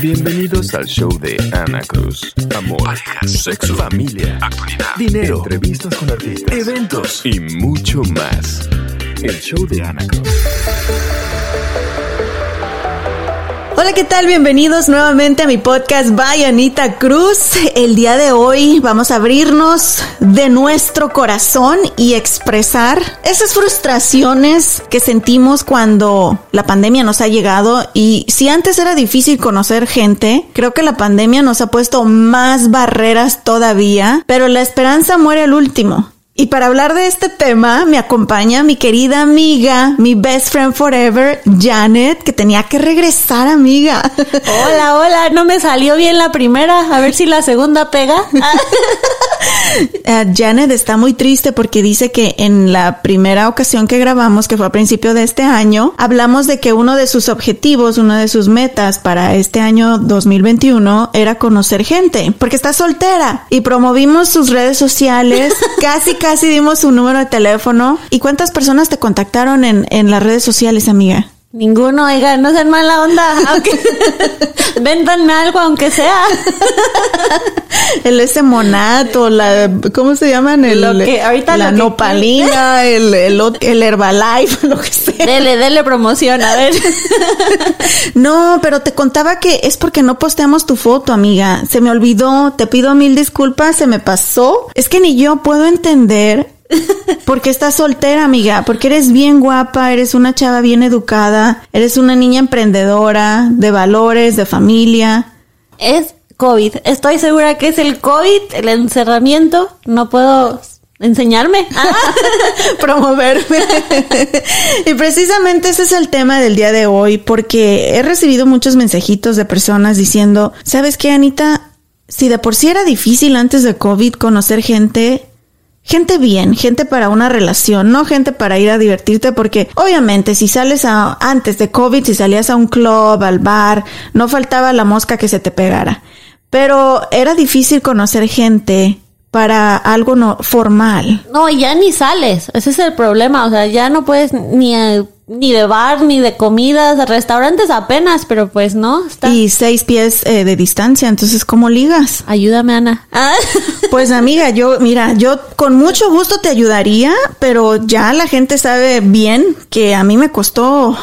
Bienvenidos al show de Ana Cruz. Amor, Parejas, sexo, familia, actualidad, dinero, entrevistas con artistas, eventos y mucho más. El show de Ana Cruz. Hola, ¿qué tal? Bienvenidos nuevamente a mi podcast By Anita Cruz. El día de hoy vamos a abrirnos de nuestro corazón y expresar esas frustraciones que sentimos cuando la pandemia nos ha llegado y si antes era difícil conocer gente, creo que la pandemia nos ha puesto más barreras todavía, pero la esperanza muere al último. Y para hablar de este tema me acompaña mi querida amiga, mi best friend forever, Janet, que tenía que regresar, amiga. Hola, hola, no me salió bien la primera, a ver si la segunda pega. Uh, Janet está muy triste porque dice que en la primera ocasión que grabamos, que fue a principio de este año, hablamos de que uno de sus objetivos, una de sus metas para este año 2021 era conocer gente, porque está soltera y promovimos sus redes sociales, casi casi dimos su número de teléfono. ¿Y cuántas personas te contactaron en, en las redes sociales, amiga? Ninguno, oiga, no sean mala onda, aunque véndanme algo aunque sea. el ese monato, la, ¿cómo se llaman? El, Lo que- ahorita la lo que- nopalina, el, el, el Herbalife, lo que sea. Dele, dele promoción, a ver. No, pero te contaba que es porque no posteamos tu foto, amiga. Se me olvidó, te pido mil disculpas, se me pasó. Es que ni yo puedo entender por qué estás soltera, amiga. Porque eres bien guapa, eres una chava bien educada, eres una niña emprendedora, de valores, de familia. Es COVID, estoy segura que es el COVID, el encerramiento, no puedo enseñarme. Ah, promoverme. y precisamente ese es el tema del día de hoy, porque he recibido muchos mensajitos de personas diciendo, ¿sabes qué, Anita? Si de por sí era difícil antes de COVID conocer gente, gente bien, gente para una relación, no gente para ir a divertirte, porque obviamente si sales a, antes de COVID, si salías a un club, al bar, no faltaba la mosca que se te pegara. Pero era difícil conocer gente para algo no formal. No, ya ni sales, ese es el problema, o sea, ya no puedes ni, ni de bar, ni de comidas, restaurantes apenas, pero pues no, está... y seis pies eh, de distancia, entonces ¿cómo ligas? Ayúdame, Ana. Ah. Pues amiga, yo, mira, yo con mucho gusto te ayudaría, pero ya la gente sabe bien que a mí me costó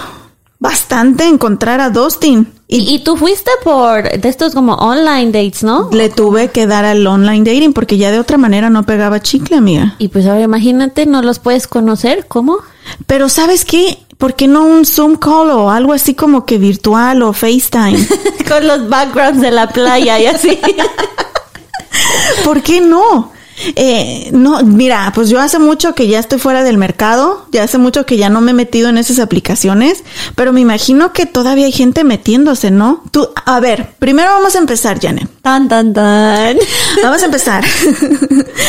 bastante encontrar a Dustin. Y, y tú fuiste por de estos como online dates, ¿no? Le tuve que dar al online dating porque ya de otra manera no pegaba chicle, amiga. Y pues ahora imagínate, no los puedes conocer, ¿cómo? Pero ¿sabes qué? ¿Por qué no un Zoom call o algo así como que virtual o FaceTime? Con los backgrounds de la playa y así. ¿Por qué no? Eh, no, mira, pues yo hace mucho que ya estoy fuera del mercado, ya hace mucho que ya no me he metido en esas aplicaciones, pero me imagino que todavía hay gente metiéndose, ¿no? Tú, a ver, primero vamos a empezar, Janet. tan, tan, tan. Vamos a empezar.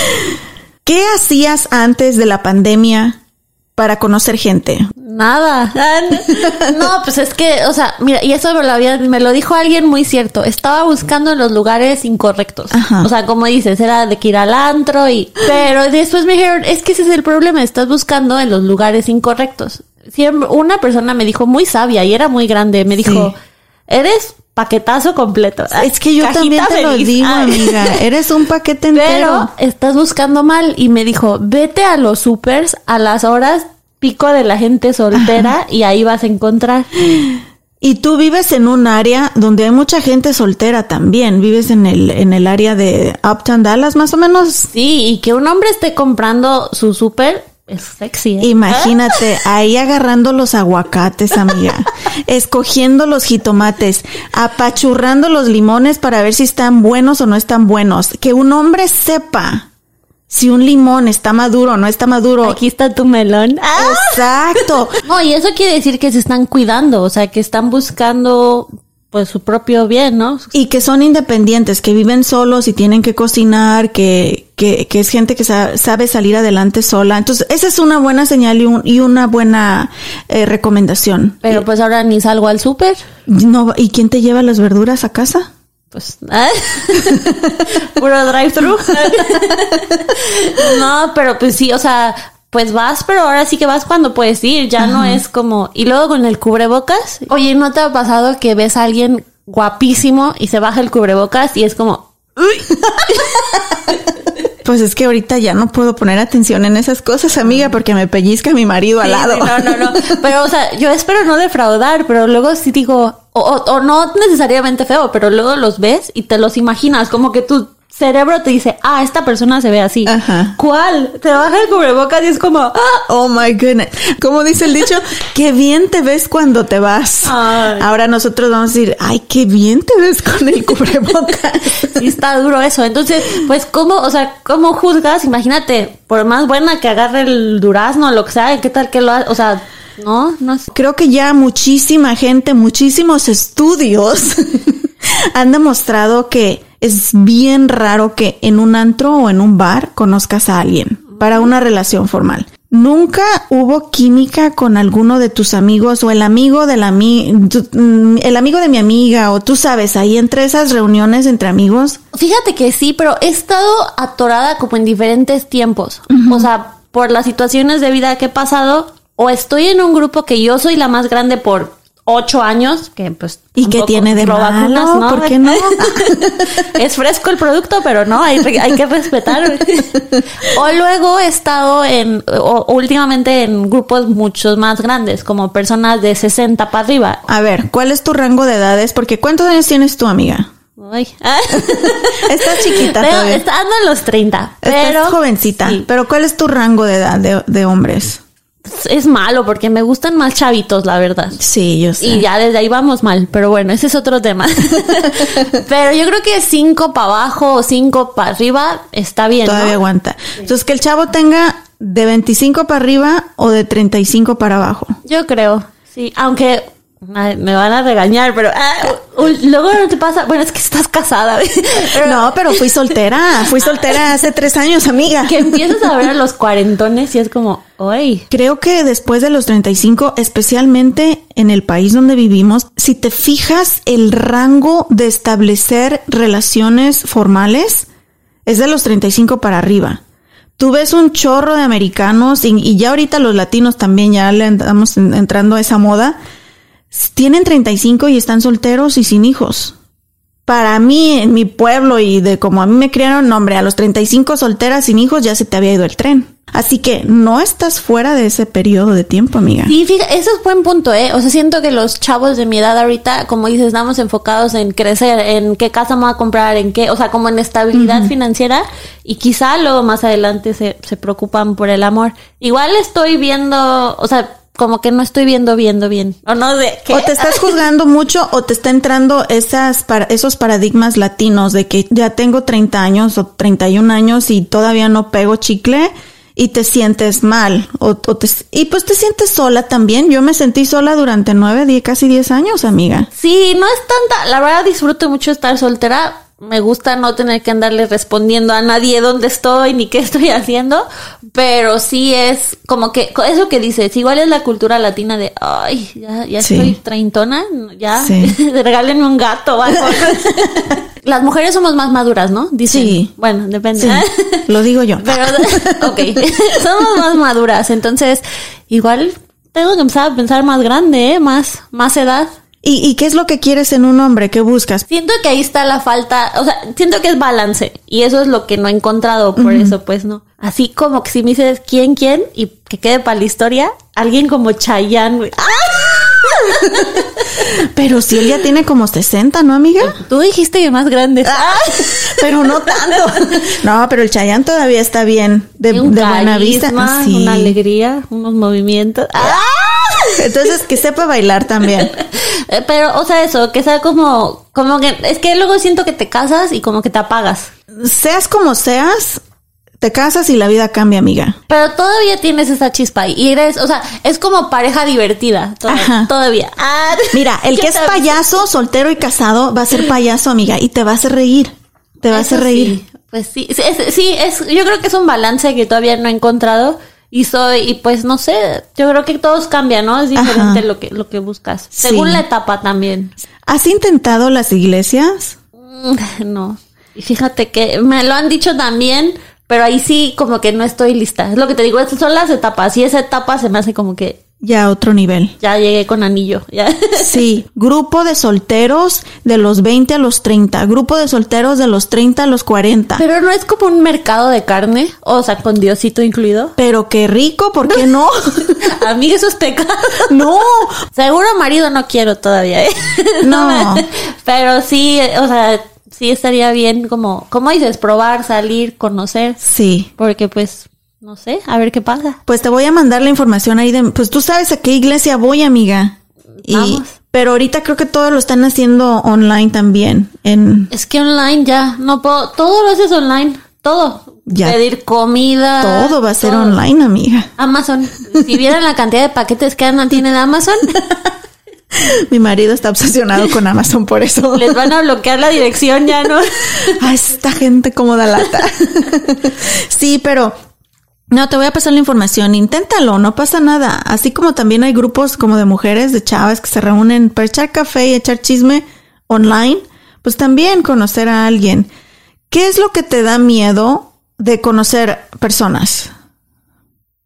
¿Qué hacías antes de la pandemia para conocer gente? Nada. No, pues es que, o sea, mira, y eso me lo, había, me lo dijo alguien muy cierto. Estaba buscando en los lugares incorrectos. Ajá. O sea, como dices, era de que ir al antro y... Pero después me dijeron, es que ese es el problema, estás buscando en los lugares incorrectos. Siempre, una persona me dijo muy sabia y era muy grande, me dijo, Sí. eres paquetazo completo. Es que yo Cajita también te lo digo, Ay. amiga. Eres un paquete Pero entero. estás buscando mal y me dijo, vete a los supers a las horas pico de la gente soltera y ahí vas a encontrar. Y tú vives en un área donde hay mucha gente soltera también. Vives en el, en el área de Uptown Dallas, más o menos. Sí, y que un hombre esté comprando su súper es sexy. ¿eh? Imagínate, ahí agarrando los aguacates, amiga, escogiendo los jitomates, apachurrando los limones para ver si están buenos o no están buenos. Que un hombre sepa si un limón está maduro o no está maduro. Aquí está tu melón. ¡Ah! Exacto. No, y eso quiere decir que se están cuidando, o sea, que están buscando pues su propio bien, ¿no? Y que son independientes, que viven solos y tienen que cocinar, que, que, que es gente que sa- sabe salir adelante sola. Entonces, esa es una buena señal y, un- y una buena eh, recomendación. Pero pues ahora ni salgo al súper. No, ¿Y quién te lleva las verduras a casa? Pues, ¿ah? puro drive-thru. no, pero pues sí, o sea, pues vas, pero ahora sí que vas cuando puedes ir, ya no es como... Y luego con el cubrebocas, oye, ¿no te ha pasado que ves a alguien guapísimo y se baja el cubrebocas y es como... Pues es que ahorita ya no puedo poner atención en esas cosas, amiga, porque me pellizca mi marido al lado. no, no, no. Pero, o sea, yo espero no defraudar, pero luego sí digo, o, o- o no necesariamente feo, pero luego los ves y te los imaginas, como que tu cerebro te dice, ah, esta persona se ve así. Ajá. ¿Cuál? Te baja el cubrebocas y es como, ah, Oh my goodness. Como dice el dicho, qué bien te ves cuando te vas. Ay. Ahora nosotros vamos a decir, ay, qué bien te ves con el cubrebocas. sí está duro eso. Entonces, pues, ¿cómo, o sea, cómo juzgas? Imagínate, por más buena que agarre el durazno lo que sea, ¿qué tal que lo ha, o sea, no, no es... Creo que ya muchísima gente, muchísimos estudios han demostrado que es bien raro que en un antro o en un bar conozcas a alguien para una relación formal. Nunca hubo química con alguno de tus amigos o el amigo del ami tu- mm, el amigo de mi amiga o tú sabes, ahí entre esas reuniones entre amigos. Fíjate que sí, pero he estado atorada como en diferentes tiempos. O sea, por las situaciones de vida que he pasado, o estoy en un grupo que yo soy la más grande por ocho años, que pues... ¿Y qué tiene de malo? vacunas, ¿no? ¿Por qué no? es fresco el producto, pero no, hay, hay que respetar. o luego he estado en, o últimamente en grupos muchos más grandes, como personas de 60 para arriba. A ver, ¿cuál es tu rango de edades? Porque ¿cuántos años tienes tú, amiga? Ay. Estás chiquita Pero todavía. está- ando en los 30. Pero, Estás jovencita. sí. Pero ¿cuál es tu rango de edad de, de hombres? Es malo porque me gustan más chavitos, la verdad. Sí, yo sé. Y ya desde ahí vamos mal, pero bueno, ese es otro tema. pero yo creo que cinco para abajo o cinco para arriba está bien. Todavía ¿no? aguanta. Entonces, que el chavo tenga de 25 para arriba o de 35 para abajo. Yo creo, sí, aunque me van a regañar, pero ah, luego no te pasa, bueno, es que estás casada. pero No, pero fui soltera. Fui soltera hace tres años, amiga. que empiezas a ver a los cuarentones y es como, ¡ay! Creo que después de los 35, especialmente en el país donde vivimos, si te fijas el rango de establecer relaciones formales es de los 35 para arriba. Tú ves un chorro de americanos y, y ya ahorita los latinos también ya le andamos en- entrando a esa moda. Tienen 35 y están solteros y sin hijos. Para mí, en mi pueblo y de como a mí me criaron, no, hombre, a los 35 solteras sin hijos ya se te había ido el tren. Así que no estás fuera de ese periodo de tiempo, amiga. Sí, fíjate, eso es buen punto, ¿eh? O sea, siento que los chavos de mi edad ahorita, como dices, estamos enfocados en crecer, en qué casa me voy a comprar, en qué, o sea, como en estabilidad financiera y quizá luego más adelante se, se preocupan por el amor. Igual estoy viendo, o sea, como que no estoy viendo, viendo bien. O no de que... O te estás juzgando mucho o te está entrando esas para, esos paradigmas latinos de que ya tengo 30 años o 31 años y todavía no pego chicle y te sientes mal o, o te- y pues te sientes sola también. Yo me sentí sola durante nueve, diez, casi 10 años, amiga. Sí, no es tanta, la verdad disfruto mucho estar soltera. Me gusta no tener que andarle respondiendo a nadie dónde estoy ni qué estoy haciendo, pero sí es como que eso que dices, igual es la cultura latina de, ay, ya, ya Sí. estoy treintona, ya, Sí. regálenme un gato o algo. Las mujeres somos más maduras, ¿no? Dicen. Sí. Bueno, depende. Sí, lo digo yo. Pero, ok, somos más maduras, entonces igual tengo que empezar a pensar más grande, ¿eh? Más, más edad. ¿Y, ¿Y qué es lo que quieres en un hombre? ¿Qué buscas? Siento que ahí está la falta, o sea, siento que es balance y eso es lo que no he encontrado, por eso pues no. Así como que si me dices quién, quién y que quede para la historia, alguien como Chayanne, güey. ¡Ah! Pero si él ya tiene como 60, ¿no, amiga? Tú dijiste que más grande. Ah, pero no tanto. No, pero el Chayanne todavía está bien, de, buena vista. carisma, Sí. una alegría, unos movimientos. Ah. Entonces, que sepa bailar también. Eh, Pero, o sea, eso, que sea como, como que, es que luego siento que te casas y como que te apagas. Seas como seas, te casas y la vida cambia, amiga. Pero todavía tienes esa chispa y eres, o sea, es como pareja divertida. to- Ajá. Todavía. Ah, Mira, el ¿qué que es payaso, soltero y casado, va a ser payaso, amiga, y te va a hacer reír. Te va a hacer reír. sí, Pues sí, sí, es, sí, es, yo creo que es un balance que todavía no he encontrado. Y soy, y pues no sé, yo creo que todos cambian, ¿no? Es diferente Ajá. lo que, lo que buscas. Sí. Según la etapa también. ¿Has intentado las iglesias? Mm, No. Y fíjate que me lo han dicho también, pero ahí sí como que no estoy lista. Es lo que te digo, estas son las etapas. Y esa etapa se me hace como que Ya a otro nivel. ya llegué con anillo. Ya. Sí, grupo de solteros de los 20 a los 30, grupo de solteros de los 30 a los 40. Pero no es como un mercado de carne, o sea, con Diosito incluido. Pero qué rico, ¿por qué no? Amiga, eso es pecado. no. Seguro marido no quiero todavía, ¿eh? No. Pero sí, o sea, sí estaría bien como, como dices, probar, salir, conocer. Sí. Porque pues, no sé, a ver qué pasa. Pues te voy a mandar la información ahí de, pues tú sabes a qué iglesia voy, amiga. Y, Vamos. pero ahorita creo que todo lo están haciendo online también. En Es que online ya, no puedo, todo lo haces online, todo. Ya. Pedir comida. todo va a ser todo. online, amiga. Amazon. Si vieran la cantidad de paquetes que Ana tiene de Amazon, Mi marido está obsesionado con Amazon por eso. les van a bloquear la dirección ya, ¿no? A esta gente como da lata. sí, pero no, te voy a pasar la información. Inténtalo, no pasa nada. Así como también hay grupos como de mujeres, de chavas que se reúnen para echar café y echar chisme online, pues también conocer a alguien. ¿Qué es lo que te da miedo de conocer personas?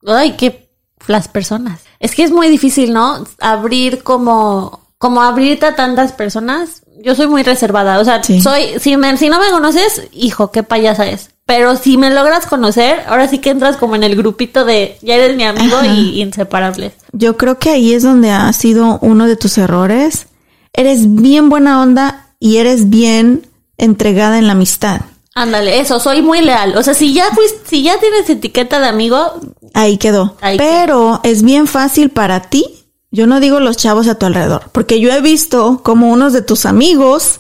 Ay, que las personas. Es que es muy difícil, ¿no? Abrir como, como abrirte a tantas personas. Yo soy muy reservada. O sea, Sí. soy, si me, si no me conoces, hijo, qué payasa es. Pero si me logras conocer, ahora sí que entras como en el grupito de ya eres mi amigo Ajá. y inseparables. Yo creo que ahí es donde ha sido uno de tus errores. Eres bien buena onda y eres bien entregada en la amistad. Ándale, eso, soy muy leal. O sea, si ya fuiste, si ya tienes etiqueta de amigo, Ahí quedó. Ahí Pero es bien fácil para ti. Yo no digo los chavos a tu alrededor, porque yo he visto como unos de tus amigos,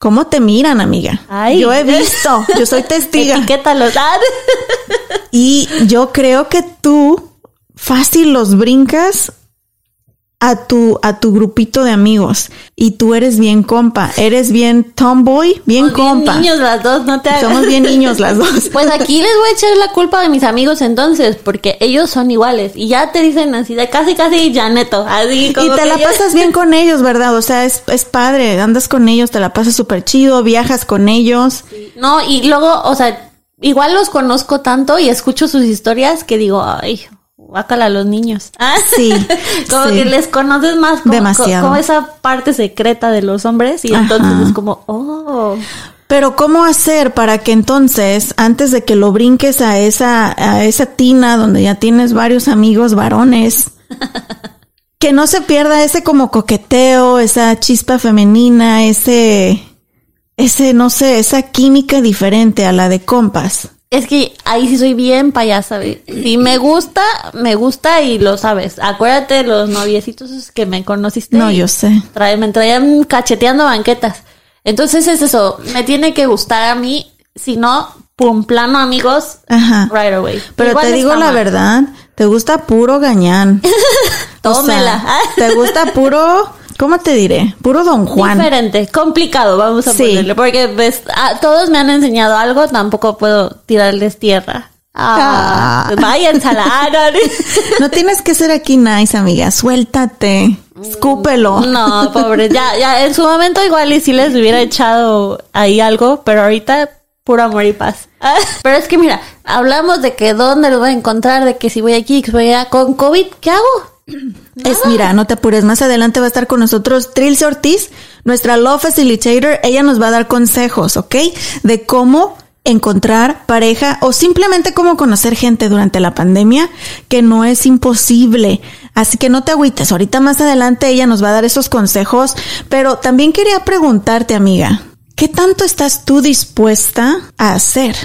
cómo te miran, amiga. Ay. Yo he visto, yo soy testiga. etiquétalos. Ah, Y yo creo que tú fácil los brincas a tu, a tu grupito de amigos. Y tú eres bien compa, eres bien tomboy, bien Bien compa. niños las dos, no te hagas. Somos bien niños las dos. Pues aquí les voy a echar la culpa de mis amigos entonces, porque ellos son iguales y ya te dicen así de casi casi Janeto, así Y como te que la pasas bien con ellos, ¿verdad? O sea, es, es padre, andas con ellos, te la pasas súper chido, viajas con ellos. No, y luego, o sea, igual los conozco tanto y escucho sus historias que digo, ay, guácala a los niños. Ah, Sí, como sí. que les conoces más como, Demasiado. como esa parte secreta de los hombres y Ajá. entonces es como, oh. Pero ¿cómo hacer para que entonces, antes de que lo brinques a esa, a esa tina donde ya tienes varios amigos varones, que no se pierda ese como coqueteo, esa chispa femenina, ese, ese, no sé, esa química diferente a la de compas? Es que ahí sí soy bien payasa. Si me gusta, me gusta y lo sabes. Acuérdate de los noviecitos que me conociste. No, yo sé. trae- me traían cacheteando banquetas. Entonces es eso. Me tiene que gustar a mí. Si no, pum, plano amigos, Ajá. right away. Pero Igual te digo la verdad, te gusta puro gañán. O sea, Tómela. te gusta puro, ¿cómo te diré? Puro Don Juan. Diferente, complicado, vamos a Sí. ponerle. Porque pues, ah, todos me han enseñado algo, tampoco puedo tirarles tierra. Ah, Ah. A ah, no, tienes que ser aquí nice, amiga. Suéltate. Escúpelo. No, pobre, ya, ya, en su momento igual y si les hubiera echado ahí algo, pero ahorita puro amor y paz. Pero es que mira, hablamos de que dónde lo voy a encontrar, de que si voy aquí, que voy allá, con COVID, ¿qué hago? Es, mira, no te apures. Más adelante va a estar con nosotros Trilce Ortiz, nuestra Law Facilitator. Ella nos va a dar consejos, ¿ok? De cómo encontrar pareja o simplemente cómo conocer gente durante la pandemia, que no es imposible. Así que no te agüites. Ahorita más adelante ella nos va a dar esos consejos. Pero también quería preguntarte, amiga, ¿qué tanto estás tú dispuesta a hacer?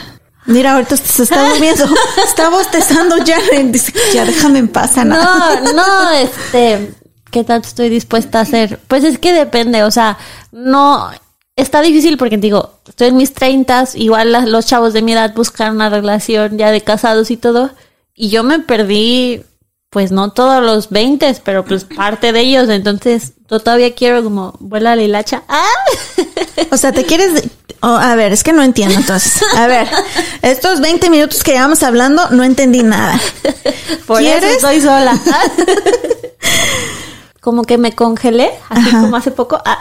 Mira, ahorita se está durmiendo. está bostezando ya. Dice, ya déjame en paz, Ana. No, no, este, ¿qué tanto estoy dispuesta a hacer? Pues es que depende, o sea, no, está difícil porque digo, estoy en mis treintas, igual las- los chavos de mi edad buscan una relación ya de casados y todo, y yo me perdí, pues no todos los veintes, pero pues parte de ellos, entonces yo todavía quiero como vuela la hilacha. ¡Ah! O sea, te quieres... oh, a ver, es que no entiendo entonces. A ver, estos 20 minutos que llevamos hablando, no entendí nada. Por ¿Quieres? eso estoy sola. como que me congelé, así Ajá. como hace poco. Ah,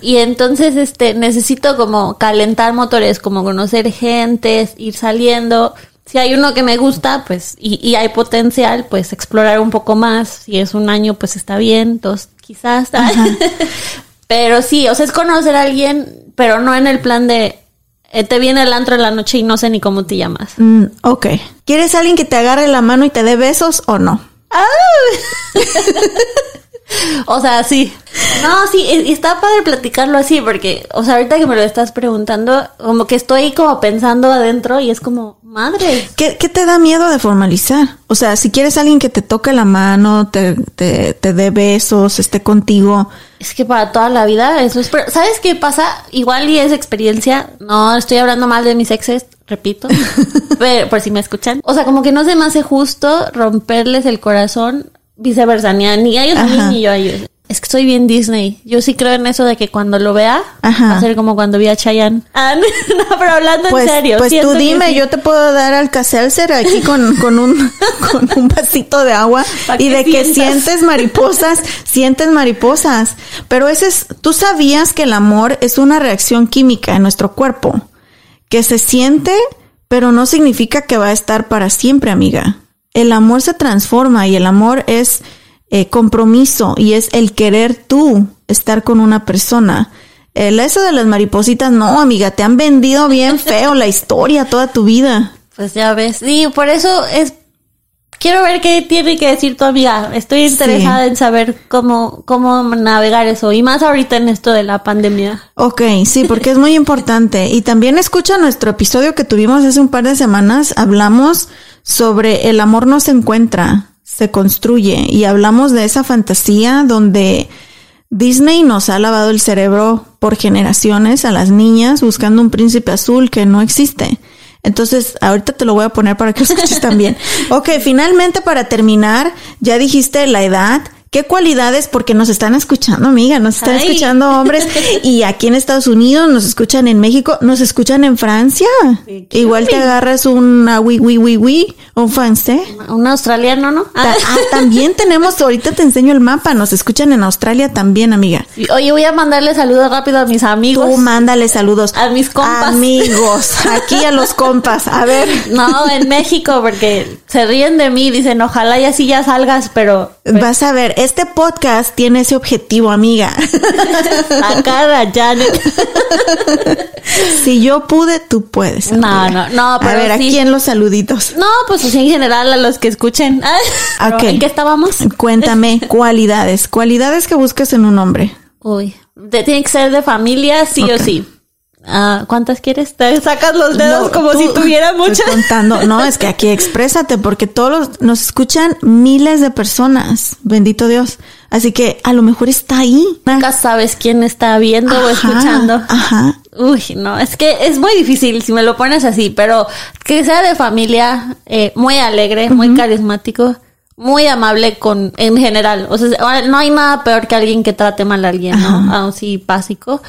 y entonces este necesito como calentar motores, como conocer gentes, ir saliendo. Si hay uno que me gusta, pues, y, y hay potencial, pues explorar un poco más. Si es un año, pues está bien, dos quizás. pero sí, o sea, es conocer a alguien, pero no en el plan de eh, te viene el antro en la noche y no sé ni cómo te llamas. Mm, ok. ¿Quieres alguien que te agarre la mano y te dé besos o no? O sea, sí. No, sí, y- y está padre platicarlo así, porque, o sea, ahorita que me lo estás preguntando, como que estoy como pensando adentro y es como, madre. ¿Qué, qué te da miedo de formalizar? O sea, si quieres alguien que te toque la mano, te, te, te dé besos, esté contigo. Es que para toda la vida eso es... pero, ¿Sabes qué pasa? Igual y es experiencia. No estoy hablando mal de mis exes, repito. pero, por si me escuchan. O sea, como que no se me hace justo romperles el corazón viceversa. Ni, a, ni a ellos a mí ni yo a ellos. Es que soy bien Disney. Yo sí creo en eso de que cuando lo vea, Ajá. va a ser como cuando vi a Chayanne. Ah, no, pero hablando Pues, en serio. pues tú dime, sí. yo te puedo dar al Seltzer aquí con, con un, con un vasito de agua y de que sientes mariposas, sientes mariposas. Pero ese es, tú sabías que el amor es una reacción química en nuestro cuerpo, que se siente, pero no significa que va a estar para siempre, amiga. El amor se transforma y el amor es eh, compromiso y es el querer tú estar con una persona. El eso de las maripositas, no, amiga, te han vendido bien feo la historia toda tu vida. Pues ya ves. Sí, por eso es. Quiero ver qué tiene que decir tu amiga. Estoy interesada en saber cómo, cómo navegar eso. Y más ahorita en esto de la pandemia. Ok, sí, porque es muy importante. Y también escucha nuestro episodio que tuvimos hace un par de semanas. Hablamos sobre el amor no se encuentra, se construye. Y hablamos de esa fantasía donde Disney nos ha lavado el cerebro por generaciones a las niñas buscando un príncipe azul que no existe. Entonces, ahorita te lo voy a poner para que lo escuches también. Ok, finalmente para terminar, ya dijiste la edad. ¿Qué cualidades? Porque nos están escuchando, amiga, nos están Ay. escuchando hombres y aquí en Estados Unidos, nos escuchan en México, nos escuchan en Francia. Sí, Igual te agarras un ah, oui, oui, oui, oui, un francés. Un australiano, ¿no? Ah, también tenemos, ahorita te enseño el mapa, nos escuchan en Australia también, amiga. Oye, voy a mandarle saludos rápido a mis amigos. Tú mándale saludos. A mis compas. Amigos, aquí a los compas. A ver, No, en México, porque se ríen de mí. Dicen, ojalá y así ya salgas, pero. vas a ver, este podcast tiene ese objetivo, amiga. A cara, Janet. Si yo pude, tú puedes. No, amiga. no, no, pero A ver, sí. aquí en los saluditos. No, pues así en general a los que escuchen. Pero, Ok. ¿En qué estábamos? Cuéntame, cualidades. Cualidades que buscas en un hombre. Uy, tiene que ser de familia, sí Ok. o sí. Ah, ¿Cuántas quieres? Te sacas los dedos No, como tú- si tuviera muchas. contando. No, es que aquí exprésate, porque todos los- nos escuchan miles de personas. Bendito Dios. Así que a lo mejor está ahí. Nunca sabes quién está viendo o escuchando. Ajá. Uy, no, es que es muy difícil si me lo pones así, pero que sea de familia, eh, muy alegre, muy carismático, muy amable con, en general. O sea, no hay nada peor que alguien que trate mal a alguien, ¿no? Aún sí, básico.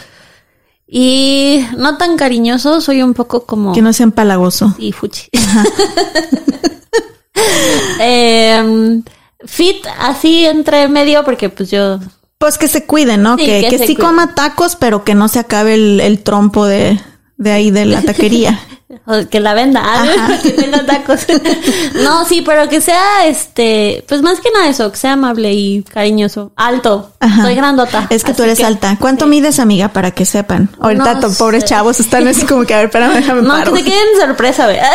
Y no tan cariñoso, soy un poco como... Que no sea empalagoso. y fuchi. Em, fit así entre medio porque pues yo Pues que se cuide, ¿no? Sí, que que sí cuide. coma tacos, pero que no se acabe el, el trompo de, de ahí de la taquería. O que la venda, ah, que tenga tacos. no, sí, pero que sea, este, pues más que nada eso, que sea amable y cariñoso. Alto. Ajá. Soy grandota. Es que tú así eres alta. ¿Cuánto mides, amiga, para que sepan? Ahorita No to- pobres chavos están así como que, a ver, espérame, déjame No, paro. que te queden sorpresa, ¿verdad?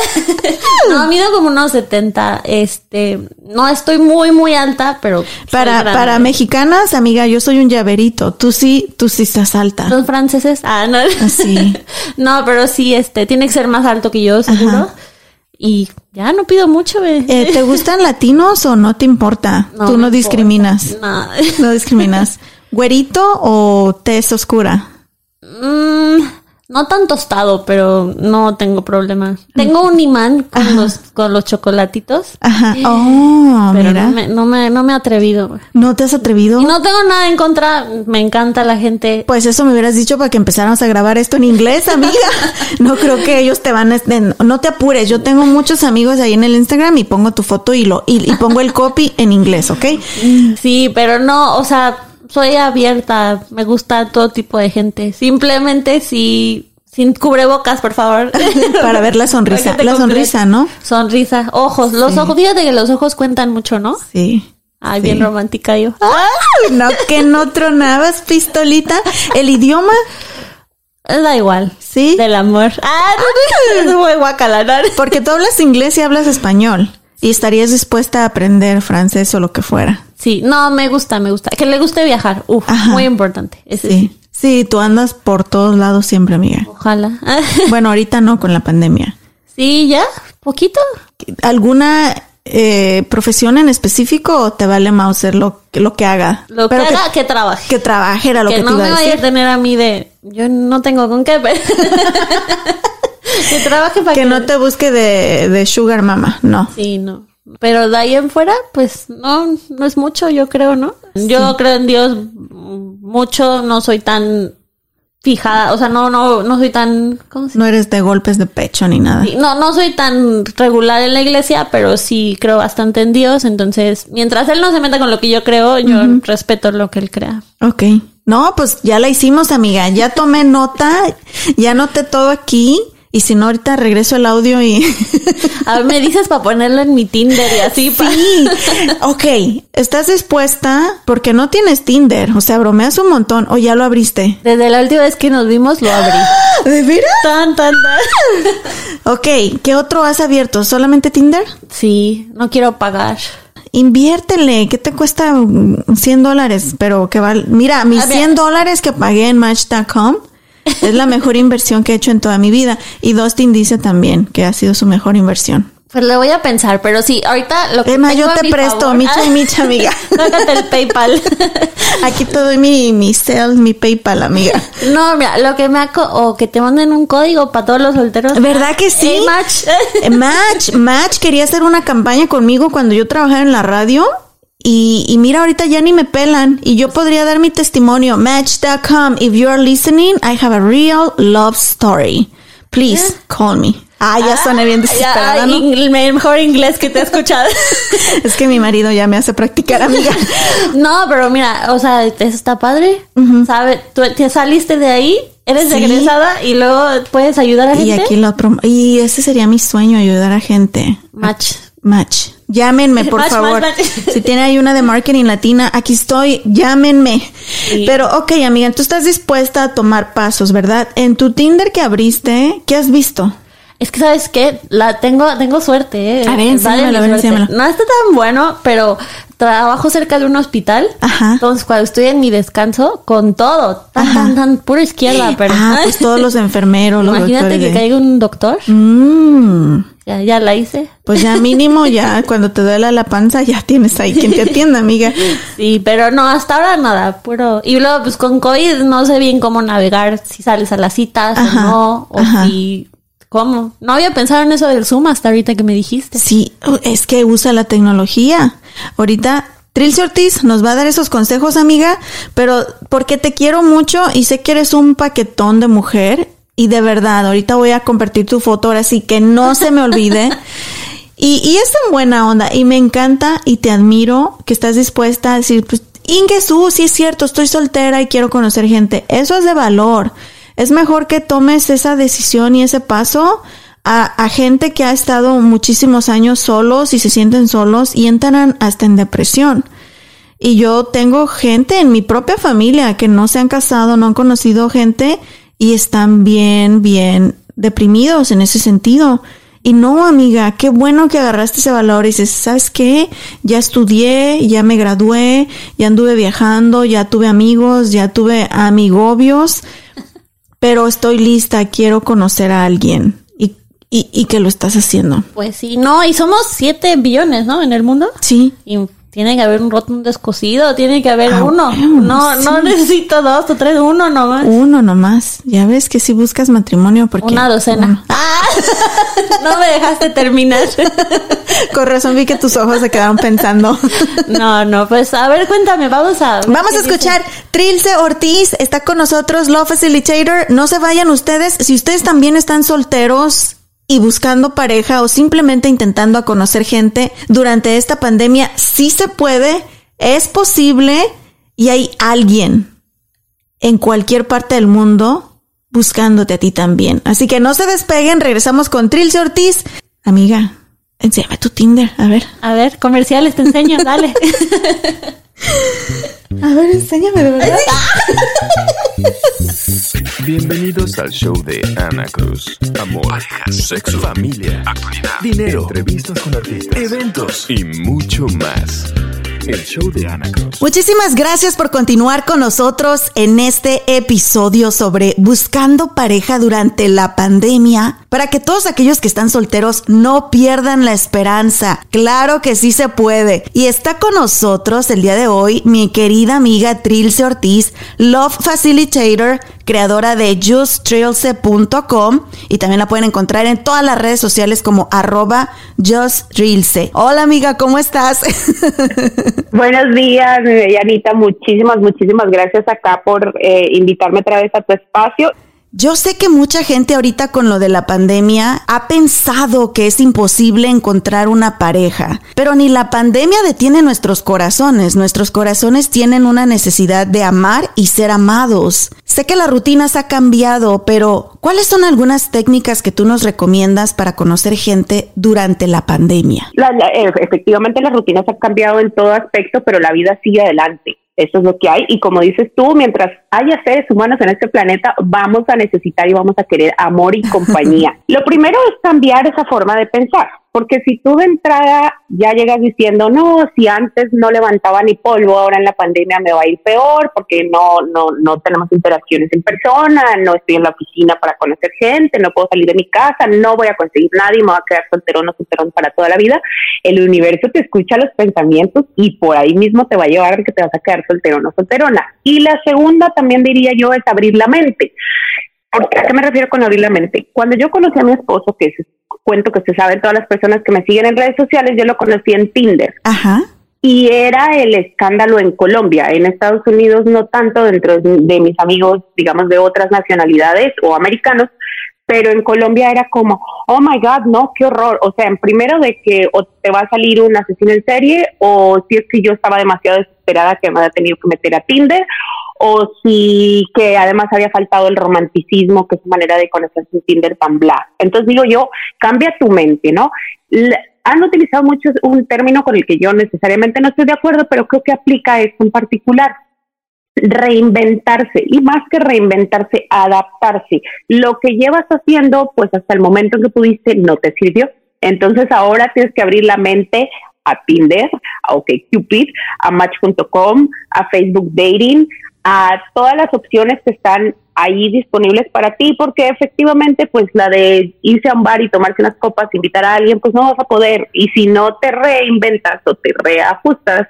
no, mido como unos 70. Este, no estoy muy, muy alta, pero. Para, para mexicanas, amiga, yo soy un llaverito. Tú sí, tú sí estás alta. Los franceses. Ah, no. Sí. no, pero sí, este, tiene que ser más alto que yo, seguro. Ajá. Y ya no pido mucho. Eh, ¿Te gustan latinos o no te importa? No tú no discriminas. No. No discriminas. ¿Güerito o tez oscura? Mm, no tan tostado, pero no tengo problema. Tengo un imán con los, con los chocolatitos, Ajá. Oh, pero mira. no me, no, me, no me he atrevido. ¿No te has atrevido? Y no tengo nada en contra, me encanta la gente. Pues eso me hubieras dicho para que empezáramos a grabar esto en inglés, amiga. No creo que ellos te van a... No te apures, yo tengo muchos amigos ahí en el Instagram y pongo tu foto y, lo, y, y pongo el copy en inglés, ¿ok? Sí, pero no, o sea, soy abierta, me gusta todo tipo de gente. Simplemente si sin cubrebocas, por favor. Para ver la sonrisa. La sonrisa, ¿no? Sonrisa, ojos, los Sí. ojos, fíjate que los ojos cuentan mucho, ¿no? Sí. Ay, Sí. bien romántica yo. Ay, no, que no tronabas, pistolita. El idioma, Da igual. sí. Del amor. Ah, no, no, es muy guacala, ¿no? Porque tú hablas inglés y hablas español. Y estarías dispuesta a aprender francés o lo que fuera. Sí, no, me gusta, me gusta. Que le guste viajar. Uf, Ajá. muy importante. Ese sí. Sí. Sí, tú andas por todos lados siempre, amiga. Ojalá. Bueno, ahorita no con la pandemia. sí, ya, poquito. ¿Alguna eh, profesión en específico o te vale Mauser lo, lo que haga? Lo Pero que haga, que trabaje. que trabaje era lo que, que te no iba me a vaya a tener a mí de yo no tengo con qué pero- que trabaje para Que no te busque de, de sugar mama, no. sí no pero de ahí en fuera pues no no es mucho yo creo no yo creo en Dios mucho no soy tan fijada o sea no no no soy tan ¿cómo se No eres de golpes de pecho ni nada. Sí, No, no soy tan regular en la iglesia, pero sí creo bastante en Dios. Entonces, mientras Él no se meta con lo que yo creo, yo respeto lo que Él crea. Ok. No, pues ya la hicimos, amiga. Ya tomé nota, ya anoté todo aquí. Y si no, ahorita regreso el audio y... A ver, me dices para ponerlo en mi Tinder y así. pa- Sí. Ok. ¿Estás dispuesta? Porque no tienes Tinder. O sea, bromeas un montón. O ya lo abriste. Desde la última vez que nos vimos, lo abrí. ¿De veras? Tan, tan, tan. Ok. ¿Qué otro has abierto? ¿Solamente Tinder? Sí, no quiero pagar. Inviértele, ¿qué te cuesta mm, 100 dólares? Pero que vale. Mira, mis A ver. 100 dólares que pagué en Match.com es la mejor inversión que he hecho en toda mi vida. Y Dustin dice también que ha sido su mejor inversión. Pues le voy a pensar, pero sí, ahorita lo que Emma, tengo yo a te mi presto, favor- micha y micha, amiga. Sácate el PayPal. Aquí te doy mi, mi sales, mi PayPal, amiga. No, mira, lo que me ha... O que te manden un código para todos los solteros. ¿Verdad que sí? Hey, match. Eh, Match, Match quería hacer una campaña conmigo cuando yo trabajaba en la radio. Y, y mira, ahorita ya ni me pelan. Y yo podría dar mi testimonio. Match.com. If you are listening, I have a real love story. Please call me. Ah, ya suena bien desesperada, Ya, ¿no? el mejor inglés que te he escuchado. Es que mi marido ya me hace practicar, amiga. no, pero mira, o sea, eso está padre. ¿Sabe? Tú te saliste de ahí, eres Sí. egresada y luego puedes ayudar a Y gente. aquí lo Y ese sería mi sueño, ayudar a gente. Match. Match. Llámenme, por Match, favor. match, match. Si tiene ahí una de marketing latina, aquí estoy, llámenme. Pero, ok, amiga, tú estás dispuesta a tomar pasos, ¿verdad? En tu Tinder que abriste, ¿qué has visto? Es que, ¿sabes qué? La tengo, tengo suerte, ¿eh? A ver, enséñamelo, enséñamelo. No está tan bueno, pero trabajo cerca de un hospital. Ajá. Entonces, cuando estoy en mi descanso, con todo, tan, Ajá. tan, tan, pura izquierda, pero. Ah, pues todos los enfermeros, los Imagínate doctores que caiga un doctor. Mm, Ya, ya la hice. pues ya mínimo, ya cuando te duela la panza, ya tienes ahí quien te atienda, amiga. Sí, pero no, hasta ahora nada, puro. Y luego, pues con COVID no sé bien cómo navegar, si sales a las citas Ajá, o no, o ajá. si. ¿Cómo? No había pensado en eso del Zoom hasta ahorita que me dijiste. Sí, es que usa la tecnología. Ahorita Trilce Ortiz nos va a dar esos consejos, amiga, pero porque te quiero mucho y sé que eres un paquetón de mujer y de verdad, ahorita voy a compartir tu foto ahora sí que no se me olvide. Y, y es en buena onda y me encanta y te admiro que estás dispuesta a decir, pues, Ingesu, sí es cierto, estoy soltera y quiero conocer gente. Eso es de valor. Es mejor que tomes esa decisión y ese paso a, a gente que ha estado muchísimos años solos y se sienten solos y entran hasta en depresión. Y yo tengo gente en mi propia familia que no se han casado, no han conocido gente y están bien, bien deprimidos en ese sentido. Y no, amiga, qué bueno que agarraste ese valor y dices, ¿sabes qué? Ya estudié, ya me gradué, ya anduve viajando, ya tuve amigos, ya tuve amigobios, pero estoy lista, quiero conocer a alguien. Y, y, y que lo estás haciendo. Pues sí, no, y somos 7 billones, ¿no? En el mundo. Sí. Y tiene que haber un roto descosido, tiene que haber Ah, uno. No, no necesito dos o tres, uno nomás. Uno nomás. Ya ves que si buscas matrimonio porque... Una docena. Ah, no me dejaste terminar. Con razón vi que tus ojos se quedaron pensando. No, no, pues a ver, cuéntame, vamos a. Vamos a dice. escuchar. Trilce Ortiz está con nosotros, Law Facilitator. No se vayan ustedes. Si ustedes también están solteros y buscando pareja o simplemente intentando a conocer gente durante esta pandemia, sí se puede, es posible y hay alguien en cualquier parte del mundo buscándote a ti también. Así que no se despeguen, regresamos con Trilce Ortiz. Amiga, enséñame tu Tinder, a ver. A ver, comerciales, te enseño, dale. A ver, enséñame de verdad. Bienvenidos al show de Ana Cruz. Amor, parejas, sexo, familia, actualidad, dinero, entrevistas con artistas, eventos y mucho más. Muchísimas gracias por continuar con nosotros en este episodio sobre buscando pareja durante la pandemia para que todos aquellos que están solteros no pierdan la esperanza. Claro que sí se puede. Y está con nosotros el día de hoy mi querida amiga Trilce Ortiz, Love Facilitator, creadora de justtrilce.com y también la pueden encontrar en todas las redes sociales como arroba justtrilce. Hola amiga, ¿cómo estás? Buenos días, Anita. Muchísimas, muchísimas gracias acá por eh, invitarme otra vez a tu espacio. Yo sé que mucha gente ahorita con lo de la pandemia ha pensado que es imposible encontrar una pareja, pero ni la pandemia detiene nuestros corazones. Nuestros corazones tienen una necesidad de amar y ser amados. Sé que las rutinas ha cambiado, pero ¿cuáles son algunas técnicas que tú nos recomiendas para conocer gente durante la pandemia? La- eh, efectivamente, las rutinas han cambiado en todo aspecto, pero la vida sigue adelante. Eso es lo que hay. Y como dices tú, mientras haya seres humanos en este planeta, vamos a necesitar y vamos a querer amor y compañía. lo primero es cambiar esa forma de pensar. Porque si tú de entrada ya llegas diciendo, no, si antes no levantaba ni polvo, ahora en la pandemia me va a ir peor porque no, no, no tenemos interacciones en persona, no estoy en la oficina para conocer gente, no puedo salir de mi casa, no voy a conseguir nadie, me voy a quedar solterón o solterón para toda la vida. El universo te escucha los pensamientos y por ahí mismo te va a llevar que te vas a quedar solterón o solterona. Y la segunda también diría yo es abrir la mente. ¿A qué me refiero con abrir la mente? Cuando yo conocí a mi esposo, que es cuento que se saben todas las personas que me siguen en redes sociales, yo lo conocí en Tinder Ajá. y era el escándalo en Colombia. En Estados Unidos no tanto dentro de, mis amigos, digamos, de otras nacionalidades o americanos, pero en Colombia era como, oh my God, no, qué horror. O sea, en primero de que o te va a salir un asesino en serie o si es que yo estaba demasiado desesperada que me había tenido que meter a Tinder o si que además había faltado el romanticismo, que es su manera de conocerse en Tinder tan bla. Entonces digo yo, cambia tu mente, ¿no? Han utilizado mucho un término con el que yo necesariamente no estoy de acuerdo, pero creo que aplica esto en particular. Reinventarse y más que reinventarse, adaptarse. Lo que llevas haciendo, pues hasta el momento en que pudiste, no te sirvió. Entonces ahora tienes que abrir la mente a Tinder, a OkCupid, a Match.com, a Facebook Dating, a todas las opciones que están ahí disponibles para ti, porque efectivamente, pues la de irse a un bar y tomarse unas copas, invitar a alguien, pues no vas a poder. Y si no te reinventas o te reajustas,